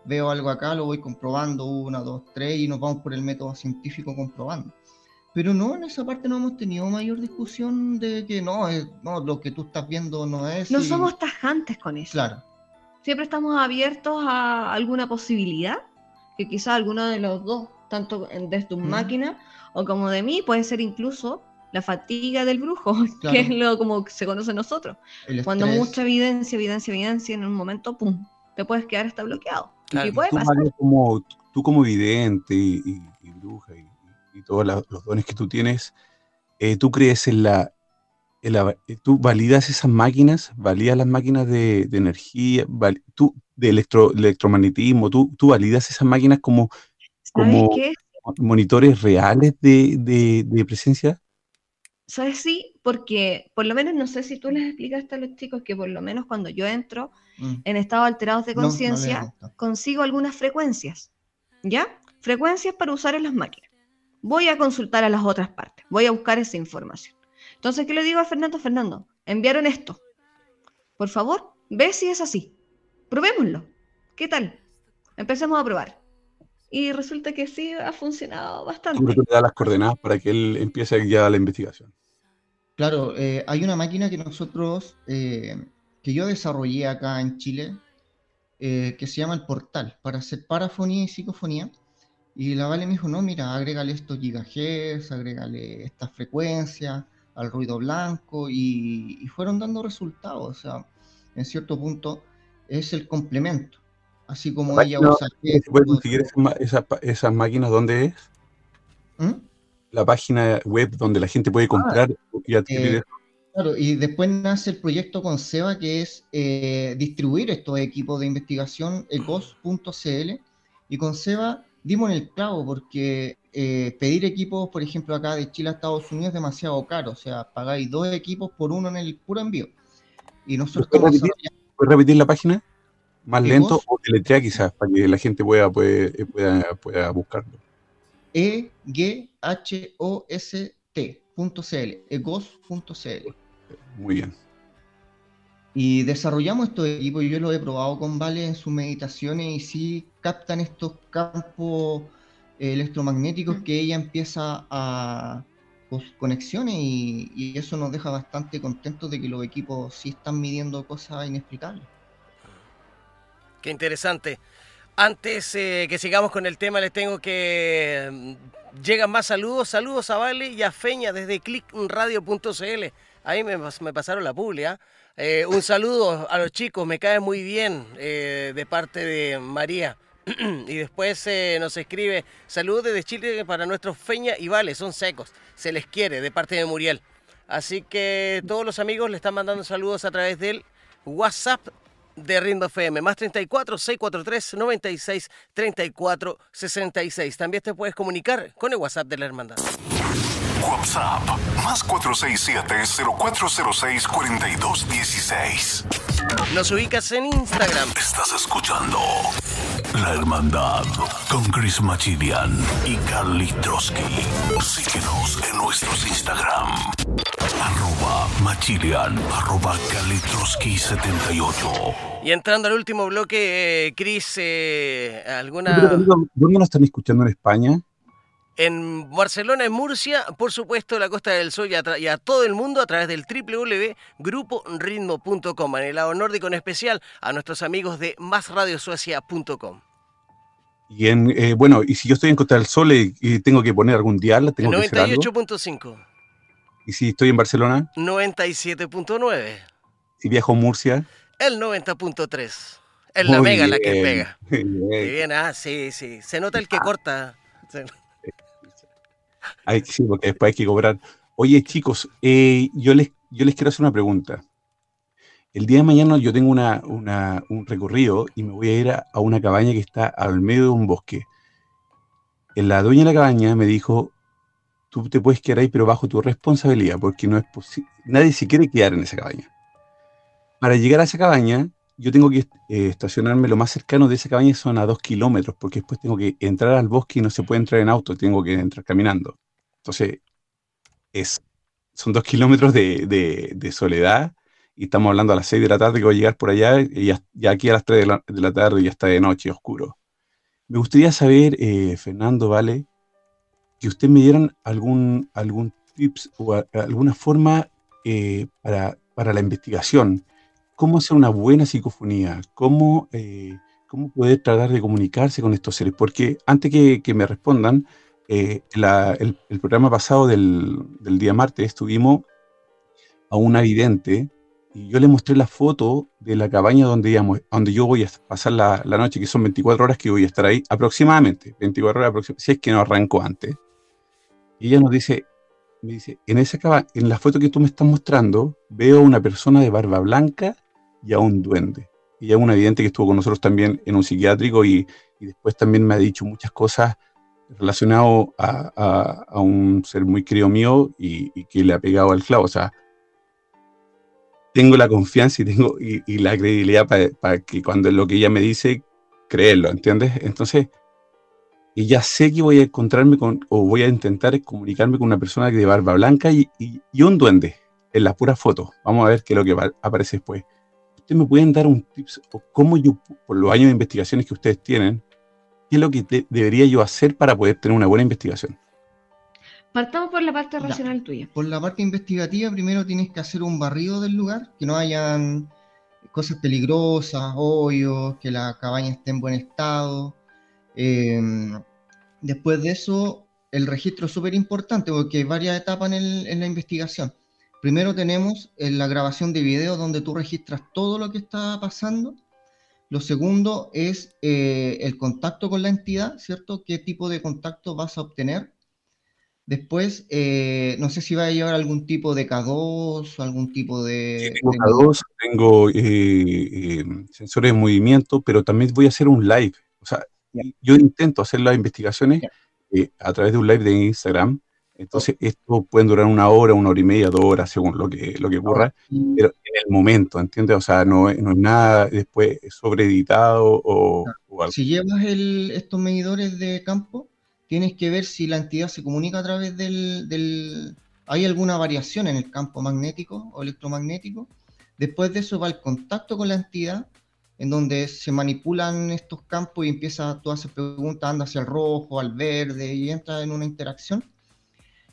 veo algo acá, lo voy comprobando, una, dos, tres, y nos vamos por el método científico comprobando. Pero no, en esa parte no hemos tenido mayor discusión de que no, es, no lo que tú estás viendo no es. No y... somos tajantes con eso. Claro. Siempre estamos abiertos a alguna posibilidad, que quizás alguno de los dos, tanto de tu mm. máquina o como de mí, puede ser incluso la fatiga del brujo, claro. que es lo como se conoce a nosotros. Cuando mucha evidencia, evidencia, evidencia, en un momento, ¡pum!, te puedes quedar hasta bloqueado. Claro. Y puede tú, pasar. Como, tú como vidente y, y, y bruja y y todos los dones que tú tienes, eh, tú crees en la, en la, eh, tú validas esas máquinas, validas las máquinas de, de energía, val, tú, de electro, electromagnetismo, tú, tú validas esas máquinas como, como monitores reales de, de, de, presencia. ¿Sabes? Sí, porque por lo menos no sé si tú les explicaste a los chicos que por lo menos cuando yo entro mm. en estados alterados de conciencia, no, no consigo algunas frecuencias, ¿ya? Frecuencias para usar en las máquinas voy a consultar a las otras partes, voy a buscar esa información. Entonces, ¿qué le digo a Fernando? Fernando, enviaron esto. Por favor, ve si es así. Probémoslo. ¿Qué tal? Empecemos a probar. Y resulta que sí, ha funcionado bastante. Siempre te da las coordenadas para que él empiece ya la investigación. Claro, eh, hay una máquina que nosotros, eh, que yo desarrollé acá en Chile, eh, que se llama el Portal, para hacer parafonía y psicofonía y la Vale me dijo, no, mira, agrégale estos gigahertz, agrégale esta frecuencia al ruido blanco y, y, fueron dando resultados. O sea, en cierto punto es el complemento. Así como ella usa... ¿Se puede conseguir esas, esas, esas, máquinas dónde es? ¿Mm? La página web donde la gente puede comprar ah, y adquirir eh, Claro, y después nace el proyecto con SEBA que es eh, distribuir estos equipos de investigación, ecos.cl, y con SEBA dimos en el clavo porque eh, pedir equipos, por ejemplo, acá de Chile a Estados Unidos es demasiado caro. O sea, pagáis dos equipos por uno en el puro envío. Y nosotros ¿Puedes repetir, ¿puedes repetir la página? Más lento o deletrea quizás para que la gente pueda, puede, pueda, pueda buscarlo. E-G-H-O-S-T.cl, egos.cl. Muy bien. Y desarrollamos estos equipos, y yo lo he probado con Vale en sus meditaciones y sí captan estos campos eh, electromagnéticos que ella empieza a pues, conexiones y, y, eso nos deja bastante contentos de que los equipos sí están midiendo cosas inexplicables. Qué interesante. Antes eh, que sigamos con el tema, les tengo que... Mm, llegan más saludos. Saludos a Vale y a Feña desde clickradio.cl. Ahí me, pasaron la publi, eh, un saludo a los chicos, me cae muy bien eh, de parte de María. y después eh, nos escribe, saludos desde Chile para nuestros Feña y Vale, son secos, se les quiere de parte de Muriel. Así que todos los amigos le están mandando saludos a través del WhatsApp de Rindo FM, más 34 643 96 34 66. También te puedes comunicar con el WhatsApp de la hermandad. WhatsApp más 467-0406-4216. Nos ubicas en Instagram. Estás escuchando La Hermandad con Chris Machilian y Carly Trotsky. Síguenos en nuestros Instagram. Arroba arroba Carly Trotsky 78. Y entrando al último bloque, eh, Chris, eh, ¿alguna...? ¿Dónde nos están escuchando en España? En Barcelona, en Murcia, por supuesto, la Costa del Sol y a, y todo el mundo a través del www.gruporitmo.com. En el lado nórdico en especial, a nuestros amigos de másradiosuecia.com. Y en, eh, bueno, y si yo estoy en Costa del Sol y, y tengo que poner algún dial, tengo que hacer algo. 98.5, Y si estoy en Barcelona, 97.9, si viajo a Murcia. el 90.3. Es la muy mega la que pega. bien. Bien, ah, sí, sí. Se nota el que corta. Se- Ay, sí, porque después hay que cobrar. Oye, chicos, eh, yo, les, yo les quiero hacer una pregunta. El día de mañana yo tengo una, una- un recorrido y me voy a ir a, una cabaña que está al medio de un bosque. La dueña de la cabaña me dijo, tú te puedes quedar ahí, pero bajo tu responsabilidad, porque no es nadie se quiere quedar en esa cabaña. Para llegar a esa cabaña, yo tengo que eh, estacionarme lo más cercano de esa cabaña, son a dos kilómetros, porque después tengo que entrar al bosque y no se puede entrar en auto, tengo que entrar caminando. Entonces, es, son dos kilómetros de, soledad y estamos hablando a las seis de la tarde que voy a llegar por allá y ya, aquí a las tres de la, de la tarde ya está de noche, oscuro. Me gustaría saber, eh, Fernando, ¿vale? Que usted me dieran algún, tips o alguna forma eh, para la investigación. ¿Cómo hacer una buena psicofonía? ¿Cómo, eh, cómo poder tratar de comunicarse con estos seres? Porque antes que, que me respondan, eh, la- el, el programa pasado del, del día martes estuvimos a una vidente y yo le mostré la foto de la cabaña donde, íbamos, donde yo voy a pasar la, la noche, que son 24 horas que voy a estar ahí, aproximadamente, 24 horas aproximadamente, si es que no arranco antes. Y ella nos dice, me dice, en esa en la foto que tú me estás mostrando, veo una persona de barba blanca y a un duende. Y a una vidente que estuvo con nosotros también en un psiquiátrico y, y después también me ha dicho muchas cosas relacionado a, a- un ser muy querido mío y, y que le ha pegado al clavo. O sea, tengo la confianza y tengo y, la credibilidad para que cuando lo que ella me dice, creerlo, ¿entiendes? Entonces, y ya sé que voy a encontrarme con, o voy a intentar comunicarme con una persona de barba blanca y, y- y un duende en las puras fotos. Vamos a ver qué es lo que va- aparece después. ¿Ustedes me pueden dar un tips o cómo yo, por los años de investigaciones que ustedes tienen, qué es lo que de- debería yo hacer para poder tener una buena investigación? Partamos por la parte Ya. racional tuya. Por la parte investigativa, primero tienes que hacer un barrido del lugar, que no hayan cosas peligrosas, hoyos, que la cabaña esté en buen estado. Eh, después de eso, el registro es súper importante porque hay varias etapas en, el- en la investigación. Primero tenemos eh, la grabación de video donde tú registras todo lo que está pasando. Lo segundo es eh, el contacto con la entidad, ¿cierto? ¿Qué tipo de contacto vas a obtener? Después, eh, no sé si va a llevar algún tipo de K2 o algún tipo de... Tengo de- K2, tengo eh, eh, sensores de movimiento, pero también voy a hacer un live. O sea, Ya. yo intento hacer las investigaciones Ya. eh, a través de un live de Instagram. Entonces, esto pueden durar una hora, una hora y media, dos horas, según lo que, lo que ocurra, y- pero en el momento, ¿entiendes? O sea, no, es- no es nada después sobreeditado o, o algo. Si llevas el- estos medidores de campo, tienes que ver si la entidad se comunica a través del, del- ¿Hay alguna variación en el campo magnético o electromagnético? Después de eso va el contacto con la entidad, en donde se manipulan estos campos y empieza, tú haces preguntas, anda hacia el rojo, al verde, y entra en una interacción.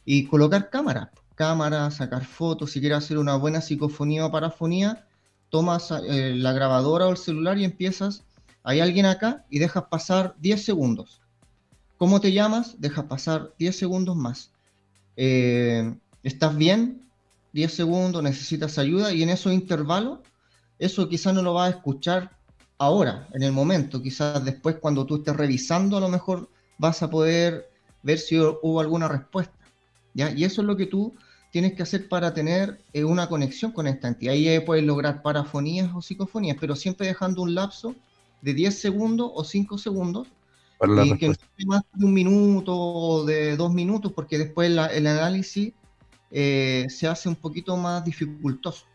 Y colocar cámaras, cámaras, sacar fotos, si quieres hacer una buena psicofonía o parafonía, tomas eh, la grabadora o el celular y empiezas hay alguien acá y dejas pasar 10 segundos. ¿Cómo te llamas? Dejas pasar 10 segundos más. Eh, ¿Estás bien? 10 segundos, necesitas ayuda y en esos intervalos, eso quizás no lo vas a escuchar ahora, en el momento. Quizás después cuando tú estés revisando a lo mejor vas a poder ver si hubo alguna respuesta. ¿Ya? Y eso es lo que tú tienes que hacer para tener eh, una conexión con esta entidad. Ahí puedes lograr parafonías o psicofonías, pero siempre dejando un lapso de 10 segundos o 5 segundos. y que no sea más de un minuto o de dos minutos, porque después el análisis eh, se hace un poquito más dificultoso.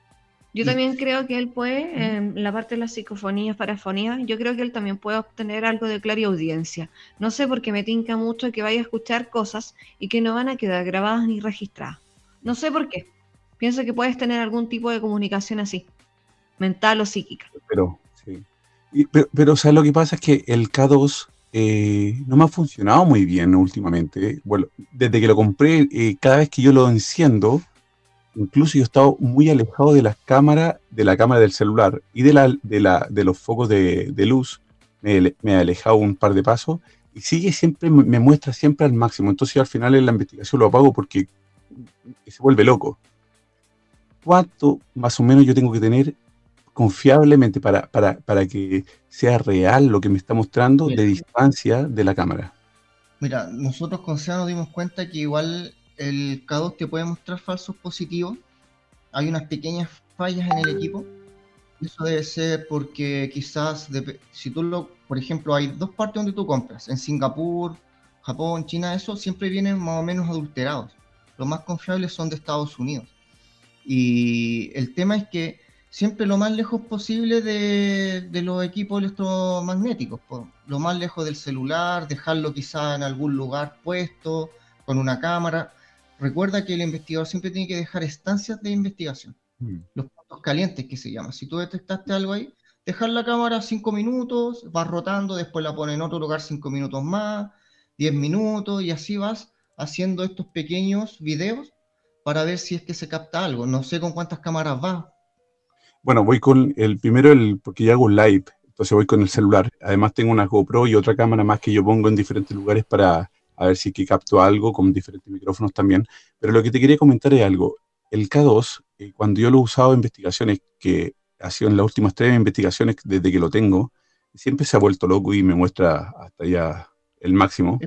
Yo también creo que él puede, en la parte de las psicofonías, parafonías, yo creo que él también puede obtener algo de clariaudiencia. No sé, porque me tinca mucho que vaya a escuchar cosas y que no van a quedar grabadas ni registradas. No sé por qué. Pienso que puedes tener algún tipo de comunicación así, mental o psíquica. Pero, sí. pero, pero, ¿sabes lo que pasa? Es que el K2 eh, no me ha funcionado muy bien últimamente. Bueno, desde que lo compré, eh, cada vez que yo lo enciendo, incluso yo he estado muy alejado de las cámaras, de la cámara del celular y de, la, de, la, de los focos de, luz. Me, he alejado un par de pasos y sigue siempre, me muestra siempre al máximo. Entonces al final en la investigación lo apago porque se vuelve loco. ¿Cuánto más o menos yo tengo que tener confiablemente para, para, para que sea real lo que me está mostrando de distancia de la cámara. Mira, nosotros con SEA nos dimos cuenta que igual el K2 te puede mostrar falsos positivos. Hay unas pequeñas fallas en el equipo. Eso debe ser porque quizás, si tú lo, por ejemplo, hay dos partes donde tú compras, en Singapur, Japón, China, eso siempre vienen más o menos adulterados. Los más confiables son de Estados Unidos. Y el tema es que siempre lo más lejos posible de, los equipos electromagnéticos, lo más lejos del celular, dejarlo quizá en algún lugar puesto, con una cámara. Recuerda que el investigador siempre tiene que dejar estancias de investigación, mm. los puntos calientes que se llama. Si tú detectaste algo ahí, dejar la cámara cinco minutos, vas rotando, después la pones en otro lugar cinco minutos más, diez minutos, y así vas haciendo estos pequeños videos para ver si es que se capta algo. No sé con cuántas cámaras vas, bueno, voy con el primero, el, porque ya hago un live, entonces voy con el celular. Además tengo una GoPro y otra cámara más que yo pongo en diferentes lugares para a ver si que capto algo con diferentes micrófonos también. Pero lo que te quería comentar es algo. El K2, eh, cuando yo lo he usado en investigaciones, que ha sido en las últimas tres investigaciones desde que lo tengo, siempre se ha vuelto loco y me muestra hasta ya el máximo.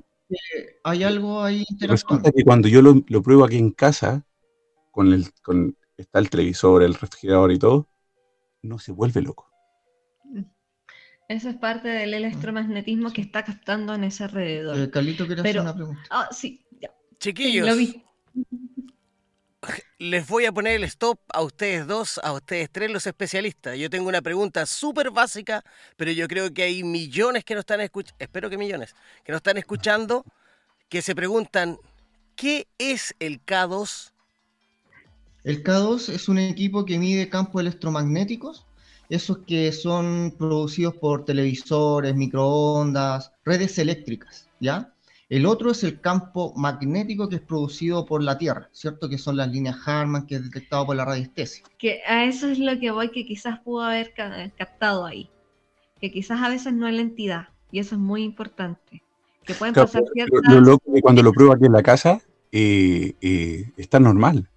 hay algo ahí interesante. que cuando yo lo, lo, pruebo aquí en casa, con el, con, está el televisor, el refrigerador y todo, no se vuelve loco. Eso es parte del electromagnetismo que está captando en ese alrededor. Eh, Carlito, ¿quieres hacer una pregunta? Ah, sí, ya. Chiquillos, les voy a poner el stop a ustedes dos, a ustedes tres, los especialistas. Yo tengo una pregunta súper básica, pero yo creo que hay millones que nos están escuchando, espero que millones, que nos están escuchando, que se preguntan, ¿qué es el K2? El K2 es un equipo que mide campos electromagnéticos, esos que son producidos por televisores, microondas, redes eléctricas, ¿ya? El otro es el campo magnético que es producido por la Tierra, ¿cierto? Que son las líneas Harman que es detectado por la radiestesia. Que a eso es lo que voy, que quizás pudo haber captado ahí. Que quizás a veces no es la entidad, y eso es muy importante. Que pueden pasar ciertas... cuando lo pruebo aquí en la casa, eh, eh, está normal.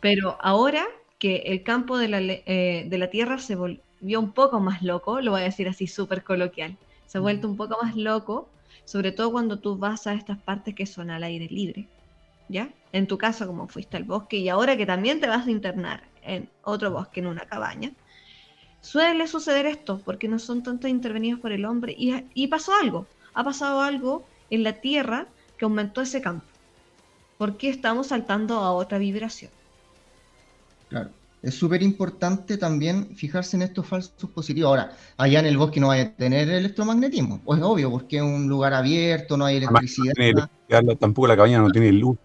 Pero, ahora que el campo de la, eh, de la Tierra se volvió un poco más loco, lo voy a decir así súper coloquial, se ha vuelto un poco más loco, sobre todo cuando tú vas a estas partes que son al aire libre, ¿ya? En tu caso, como fuiste al bosque y ahora que también te vas a internar en otro bosque, en una cabaña, suele suceder esto, porque no son tanto intervenidos por el hombre, y, y pasó algo, ha pasado algo en la Tierra que aumentó ese campo porque estamos saltando a otra vibración. Claro. Es súper importante también fijarse en estos falsos positivos. Ahora, allá en el bosque no hay a tener electromagnetismo. Pues es obvio, porque es un lugar abierto, no hay electricidad. tampoco la cabaña no tiene luz.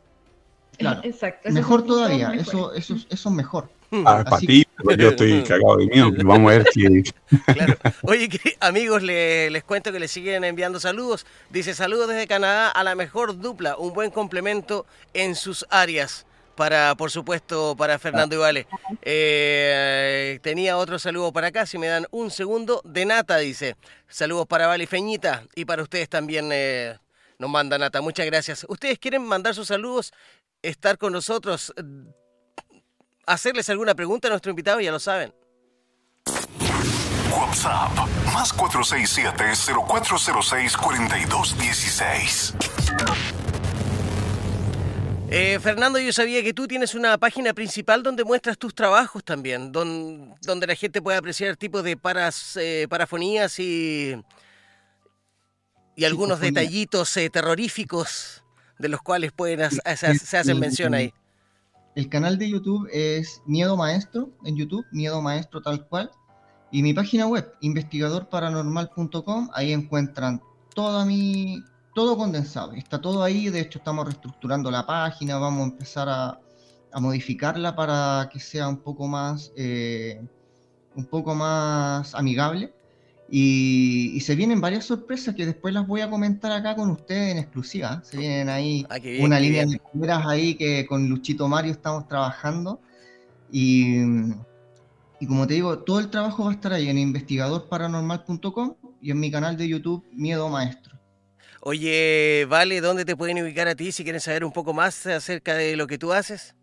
Claro. Exacto. Mejor todavía, eso, eso, eso es mejor. Ah, para ti, yo estoy cagado de miedo. Vamos a ver si. Claro. Oye, amigos, les cuento que le siguen enviando saludos. Dice: Saludos desde Canadá a la mejor dupla, un buen complemento en sus áreas. Para, por supuesto, para Fernando Ivale. Eh, tenía otro saludo para acá, si me dan un segundo. De Nata, dice. Saludos para Vale Feñita y para ustedes también eh, nos manda Nata. Muchas gracias. ¿Ustedes quieren mandar sus saludos? Estar con nosotros hacerles alguna pregunta a nuestro invitado, ya lo saben. WhatsApp, más 467-0406-4216. Eh, Fernando, yo sabía que tú tienes una página principal donde muestras tus trabajos también, don- donde la gente puede apreciar tipos de paras, eh, parafonías y, y algunos detallitos eh, terroríficos de los cuales pueden se, se hacen mención ahí. El canal de YouTube es Miedo Maestro en YouTube, Miedo Maestro tal cual. Y mi página web, investigadorparanormal.com, ahí encuentran toda mi, todo condensado. Está todo ahí, de hecho estamos reestructurando la página, vamos a empezar a, a modificarla para que sea un poco más, eh, un poco más amigable. Y, y se vienen varias sorpresas que después las voy a comentar acá con ustedes en exclusiva. Se vienen ahí Ah, bien, una línea bien. de primeras ahí que con Luchito Mario estamos trabajando. Y, y como te digo, todo el trabajo va a estar ahí en investigadorparanormal.com y en mi canal de YouTube Miedo Maestro. Oye, Vale, ¿dónde te pueden ubicar a ti si quieren saber un poco más acerca de lo que tú haces?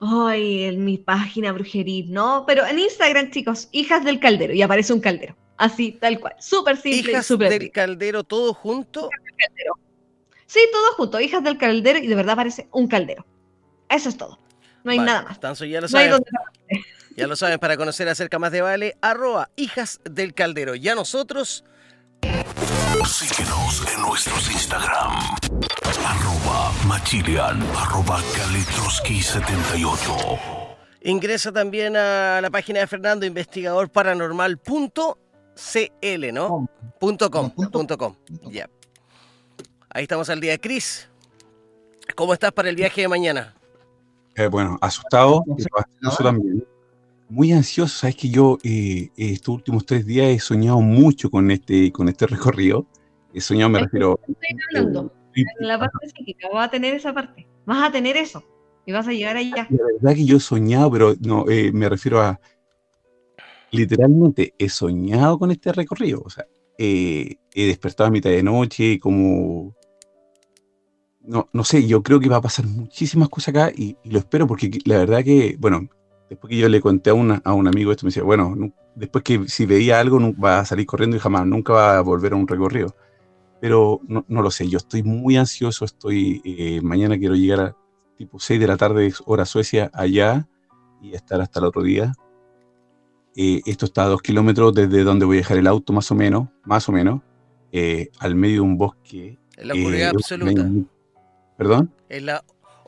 Ay, en mi página brujeril, no, pero en Instagram, chicos, hijas del caldero, y aparece un caldero. Así, tal cual. Súper simple, Hijas súper del. Caldero, todo junto. caldero. Sí, todo junto, hijas del caldero, y de verdad aparece un caldero. Eso es todo. No hay Vale, nada más. Tanso, ya lo No saben. Ya lo saben, para conocer acerca más de Vale, arroba hijas del caldero. Ya nosotros, Síguenos en nuestros Instagram. Arroba Machilian, arroba Kalitroski78. ingresa también a la página de Fernando, investigadorparanormal.cl, ¿no? Com. Punto com, No, punto- punto com. punto com. Ya. Ahí estamos al día. Cris, ¿cómo estás para el viaje de mañana? Eh, bueno, asustado, ¿no? también. Muy ansioso, sabes que yo eh, estos últimos tres días he soñado mucho con este, con este recorrido. He soñado, me Es refiero. Estoy hablando. En la parte psíquica vas a tener esa parte. Vas a tener eso. Y vas a llegar allá. La verdad que yo he soñado, pero no, eh, me refiero a. Literalmente he soñado con este recorrido. O sea, eh, he despertado a mitad de noche, como. No, no sé, yo creo que va a pasar muchísimas cosas acá y, y lo espero porque la verdad que, bueno, después que yo le conté a, una, a un amigo esto, me decía, bueno, después que si veía algo nu- va a salir corriendo y jamás, nunca va a volver a un recorrido. Pero no, no lo sé, yo estoy muy ansioso, estoy, eh, mañana quiero llegar a tipo 6 de la tarde, hora Suecia, allá y estar hasta el otro día. Eh, esto está a dos kilómetros desde donde voy a dejar el auto, más o menos, más o menos, eh, al medio de un bosque. En la oscuridad eh, absoluta. ¿Perdón? En la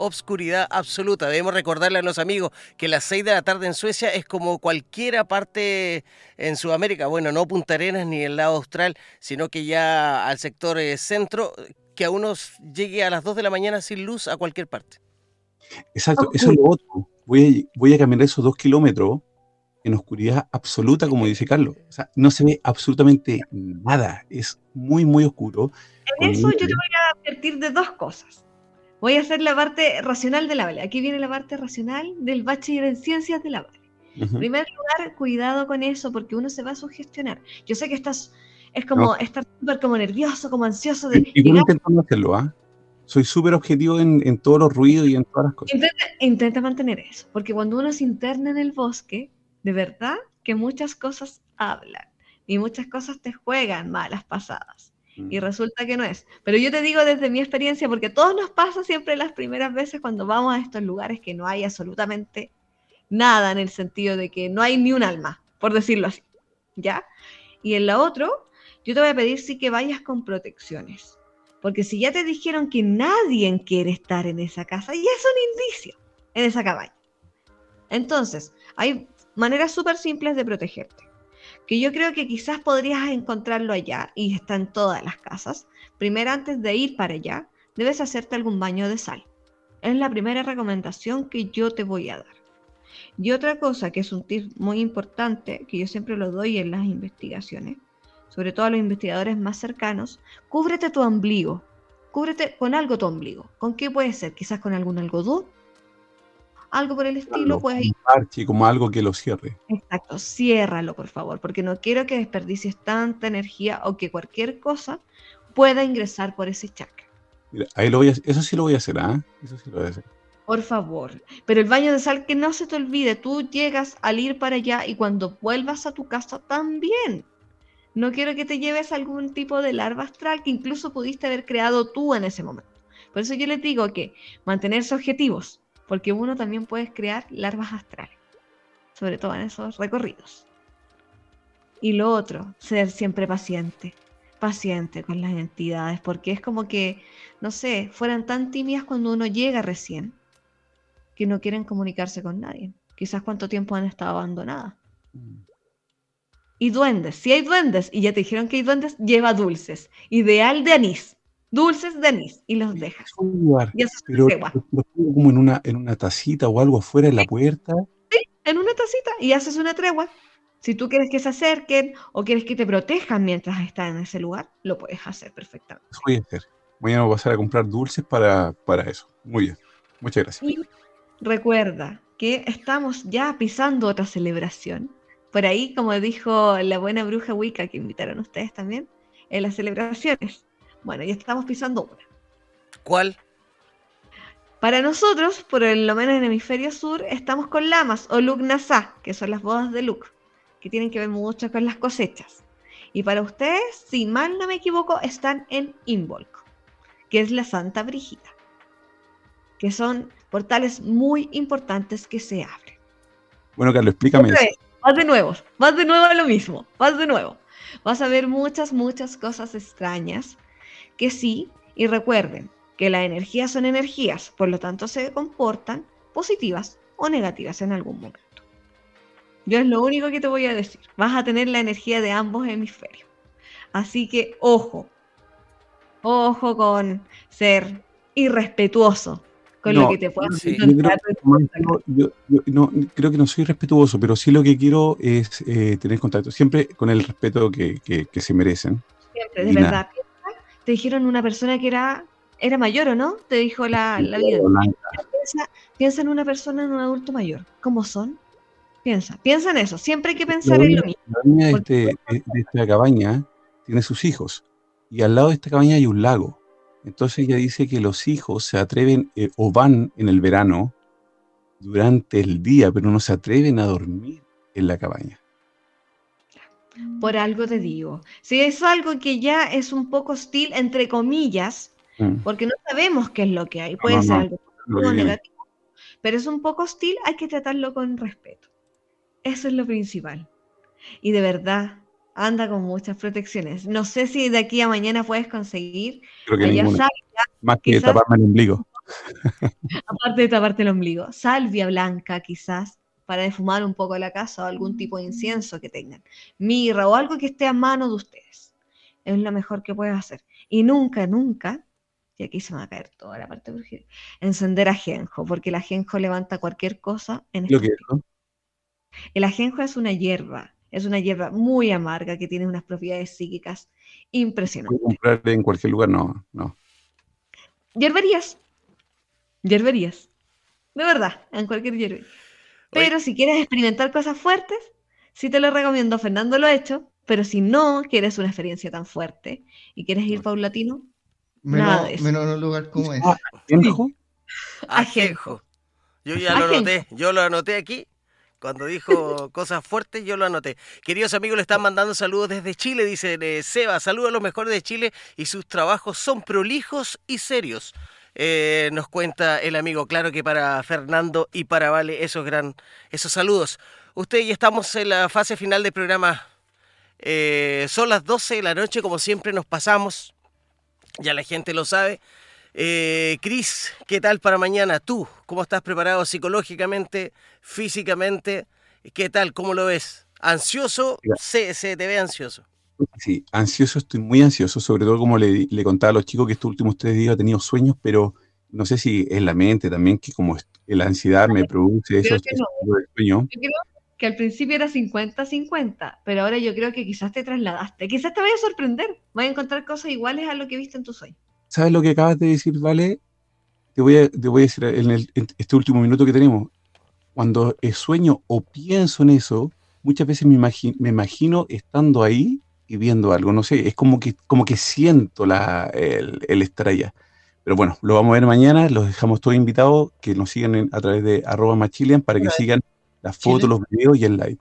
obscuridad absoluta. Debemos recordarle a los amigos que las 6 de la tarde en Suecia es como cualquiera parte en Sudamérica. Bueno, no Punta Arenas ni el lado austral, sino que ya al sector eh, centro, que a uno llegue a las 2 de la mañana sin luz a cualquier parte. Exacto, Ok. eso es lo otro. Voy a, voy a caminar esos dos kilómetros en oscuridad absoluta, como dice Carlos. O sea, no se ve absolutamente nada. Es muy, muy oscuro. En eso yo te Horrible. voy a advertir de dos cosas. Voy a hacer la parte racional de la Vale. Aquí viene la parte racional del bachiller en ciencias de la Vale. En primer lugar, cuidado con eso porque uno se va a sugestionar. Yo sé que estás, es como estar súper como nervioso, como ansioso de Igual llegar. intentando hacerlo, ¿ah? Soy súper objetivo en, en todos los ruidos y en todas las cosas. Intenta, intenta mantener eso, porque cuando uno se interna en el bosque, de verdad que muchas cosas hablan y muchas cosas te juegan malas pasadas. Y resulta que no es. Pero yo te digo desde mi experiencia, porque a todos nos pasa siempre las primeras veces cuando vamos a estos lugares que no hay absolutamente nada en el sentido de que no hay ni un alma, por decirlo así. ¿Ya? Y en la otro, yo te voy a pedir sí que vayas con protecciones. Porque si ya te dijeron que nadie quiere estar en esa casa, ya es un indicio en esa cabaña. Entonces, hay maneras súper simples de protegerte que yo creo que quizás podrías encontrarlo allá y está en todas las casas. Primero, antes de ir para allá, debes hacerte algún baño de sal. Es la primera recomendación que yo te voy a dar. Y otra cosa que es un tip muy importante, que yo siempre lo doy en las investigaciones, sobre todo a los investigadores más cercanos, cúbrete tu ombligo. Cúbrete con algo tu ombligo. ¿Con qué puede ser? Quizás con algún algodón. Algo por el estilo, puedes un parche, como algo que lo cierre. Exacto, ciérralo por favor, porque no quiero que desperdicies tanta energía o que cualquier cosa pueda ingresar por ese chakra. Mira, ahí lo voy a, eso sí lo voy a hacer, ¿ah? Eso sí lo voy a hacer. Por favor. Pero el baño de sal, que no se te olvide, tú llegas al ir para allá y cuando vuelvas a tu casa también. No quiero que te lleves algún tipo de larva astral que incluso pudiste haber creado tú en ese momento. Por eso yo les digo que mantenerse objetivos, porque uno también puede crear larvas astrales, sobre todo en esos recorridos. Y lo otro, ser siempre paciente, paciente con las entidades, porque es como que, no sé, fueran tan tímidas cuando uno llega recién, que no quieren comunicarse con nadie. Quizás cuánto tiempo han estado abandonadas. Mm. Y duendes, si hay duendes y ya te dijeron que hay duendes, lleva dulces. Ideal de anís. Dulces de anís y los lugar, Y una pero tregua. lo lo pongo como en una, en una tacita o algo afuera de la puerta. En una tacita y haces una tregua. Si tú quieres que se acerquen o quieres que te protejan mientras están en ese lugar, lo puedes hacer perfectamente. Eso voy a hacer. Mañana voy a pasar a comprar dulces para, para eso. Muy bien. Muchas gracias. Y recuerda que estamos ya pisando otra celebración. Por ahí, como dijo la buena bruja Wicca que invitaron ustedes también, en las celebraciones. Bueno, ya estamos pisando una. ¿Cuál? Para nosotros, por el- lo menos en el hemisferio sur, estamos con lamas o Lugnasá, que son las bodas de Luc, que tienen que ver mucho con las cosechas. Y para ustedes, si mal no me equivoco, están en Involk, que es la Santa Brígida, que son portales muy importantes que se abren. Bueno, Carlos, explícame Otra vez, vas de nuevo, vas de nuevo a lo mismo, vas de nuevo. Vas a ver muchas, muchas cosas extrañas que sí, y recuerden que las energías son energías, por lo tanto se comportan positivas o negativas en algún momento. Yo es lo único que te voy a decir. Vas a tener la energía de ambos hemisferios. Así que ojo, ojo con ser irrespetuoso con lo que te puedas sí. Yo creo, yo- yo- no, creo que no soy respetuoso, pero sí lo que quiero es eh, tener contacto, siempre con el respeto que, que- que se merecen. Siempre, de Y verdad. Te dijeron una persona que era, era mayor, ¿o no? Te dijo la, la vida. Piensa, piensa en una persona, en un adulto mayor. ¿Cómo son? Piensa, piensa en eso. Siempre hay que pensar en lo mismo. La dueña de, este- de- de esta cabaña tiene sus hijos y al lado de esta cabaña hay un lago. Entonces ella dice que los hijos se atreven eh, o van en el verano durante el día, pero no se atreven a dormir en la cabaña. Por algo te digo. Si es algo que ya es un poco hostil, entre comillas, Mm. porque no sabemos qué es lo que hay. Puede no, ser no, algo lo positivo que o viene. negativo. Pero es un poco hostil, hay que tratarlo con respeto. Eso es lo principal. Y de verdad, anda con muchas protecciones. No sé si de aquí a mañana puedes conseguir Creo que allá ninguna, sal- más que quizás- taparme el ombligo. aparte de taparte el ombligo, salvia blanca quizás para defumar un poco la casa o algún tipo de incienso que tengan, mirra o algo que esté a mano de ustedes. Es lo mejor que puedes hacer. Y nunca, nunca, y aquí se me va a caer toda la parte encender ajenjo, porque el ajenjo levanta cualquier cosa en que, tiempos. El ajenjo es una hierba, es una hierba muy amarga que tiene unas propiedades psíquicas impresionantes. comprar en cualquier lugar, no, no. Hierberías. Hierberías. De verdad, en cualquier hierbería. Pero si quieres experimentar cosas fuertes, sí te lo recomiendo. Fernando lo ha hecho. Pero si no quieres una experiencia tan fuerte y quieres ir paulatino, Nada Menos, de eso. menos en un lugar como. Ah, ¿Ajenjo? Ajenjo. Yo ya lo anoté, yo lo anoté aquí. Cuando dijo cosas fuertes, yo lo anoté. Queridos amigos, le están mandando saludos desde Chile. Dice eh, Seba, saludos a los mejores de Chile y sus trabajos son prolijos y serios. Eh, nos cuenta el amigo, claro que para Fernando y para Vale, esos gran, esos saludos. Ustedes ya estamos en la fase final del programa. Eh, son las 12 de la noche, como siempre nos pasamos. Ya la gente lo sabe. Eh, Cris, ¿qué tal para mañana? Tú, ¿cómo estás preparado psicológicamente, físicamente? ¿Qué tal? ¿Cómo lo ves? ¿Ansioso? Se, se te ve ansioso. Sí, ansioso, estoy muy ansioso, sobre todo como le, le contaba a los chicos que estos últimos tres días he tenido sueños, pero no sé si es la mente también, que como la ansiedad me produce eso, no. yo creo que al principio era 50-50, pero ahora yo creo que quizás te trasladaste. Quizás te vaya a sorprender. Vas a encontrar cosas iguales a lo que viste en tu sueño. ¿Sabes lo que acabas de decir, Vale? Te voy a, te voy a decir en, el- en este último minuto que tenemos. Cuando sueño o pienso en eso, muchas veces me, imagi- me imagino estando ahí y viendo algo. No sé, es como que, como que siento la, el, el estar allá. Pero bueno, lo vamos a ver mañana, los dejamos todos invitados, que nos sigan en- a través de arroba machilian para que sigan las fotos, Chile. los videos y el live.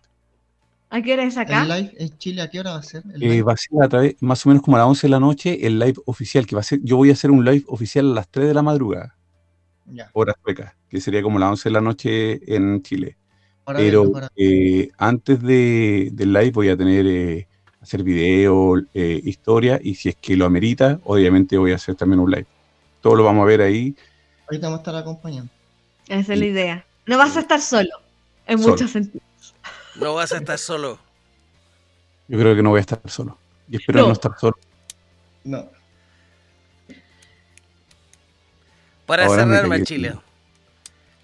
¿A qué hora es acá? ¿El live en Chile a qué hora va a ser? El Eh, live? va a ser a través, más o menos como a las 11 de la noche, el live oficial, que va a ser, yo voy a hacer un live oficial a las 3 de la madrugada, Ya. hora sueca, que sería como las 11 de la noche en Chile. Para Pero para- eh, antes de, del live voy a tener, eh, hacer video, eh, historia, y si es que lo amerita, obviamente voy a hacer también un live. Todo lo vamos a ver ahí. Ahorita vamos a estar acompañando. Esa es la idea. No vas a estar solo, en Solo. muchos sentidos. No vas a estar solo. Yo creo que no voy a estar solo. Y espero No. no, estar solo. No. Para Ahora cerrar. Machilian,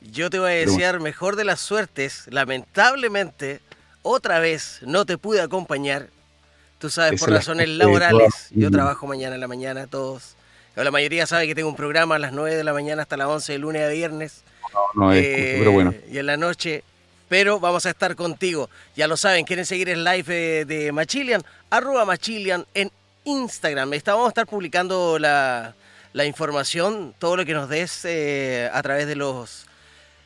yo te voy a desear mejor de las suertes. Lamentablemente, otra vez no te pude acompañar. Tú sabes, por es razones de laborales. Yo Mm. trabajo mañana en la mañana, todos. La mayoría sabe que tengo un programa a las 9 de la mañana hasta las 11 de lunes a viernes. No es Eh, excusa, pero bueno. Y en la noche. Pero vamos a estar contigo. Ya lo saben, quieren seguir el live eh, de Machilian, arroba Machilian en Instagram. Está- vamos a estar publicando la, la información, todo lo que nos des eh, a través de los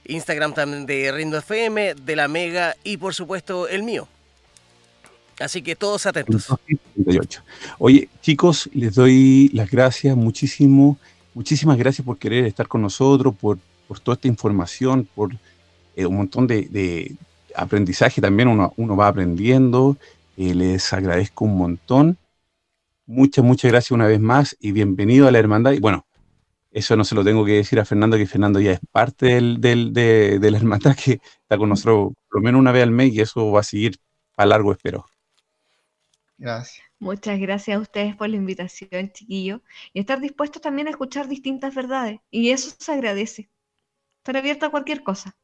Instagram también de Rindo FM, de la Mega y por supuesto el mío. Así que todos atentos. 38. Oye, chicos, les doy las gracias muchísimo. Muchísimas gracias por querer estar con nosotros, por, por toda esta información, por eh, un montón de, aprendizaje también. Uno, uno va aprendiendo. Eh, les agradezco un montón. Muchas, muchas gracias una vez más y bienvenido a la hermandad. Y bueno, eso no se lo tengo que decir a Fernando, que Fernando ya es parte del, del- de, de la hermandad que está con nosotros por lo menos una vez al mes y eso va a seguir a largo, espero. Gracias. Muchas gracias a ustedes por la invitación, chiquillo. Y estar dispuestos también a escuchar distintas verdades. Y eso se agradece. Estar abierto a cualquier cosa.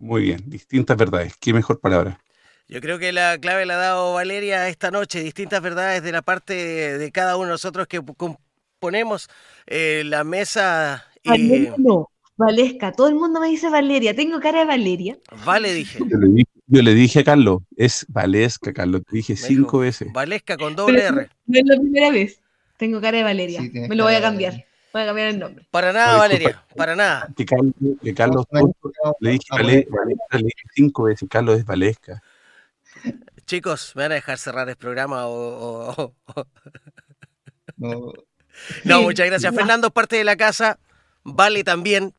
Muy bien, distintas verdades. Qué mejor palabra. Yo creo que la clave la ha dado Valeria esta noche, distintas verdades de la parte de, de cada uno de nosotros que componemos eh, la mesa y Valeria no. Valesca. Todo el mundo me dice Valeria. Tengo cara de Valeria. vale dije. Yo le dije, yo le dije a Carlos, es Valesca, Carlos, te dije Me cinco dijo, veces. Valesca con doble Pero R. No es la primera vez. Tengo cara de Valeria. Sí, me lo voy a cambiar. Voy a cambiar el nombre. Para nada, No, Valeria, para nada. Que Carlos, que le dije Valesca, le dije cinco veces, Carlos es Valesca. Chicos, ¿me van a dejar cerrar el programa o...? o- o- o- No, No, Sí, muchas gracias. Fernando es parte de la casa. Vale también.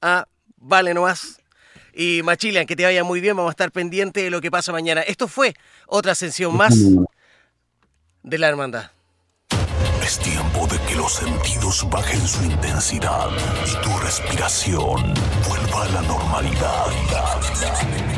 Ah, vale nomás. Y Machilian, que te vaya muy bien. Vamos a estar pendientes de lo que pasa mañana. Esto fue otra ascensión más de la hermandad. Es tiempo de que los sentidos bajen su intensidad y tu respiración vuelva a la normalidad.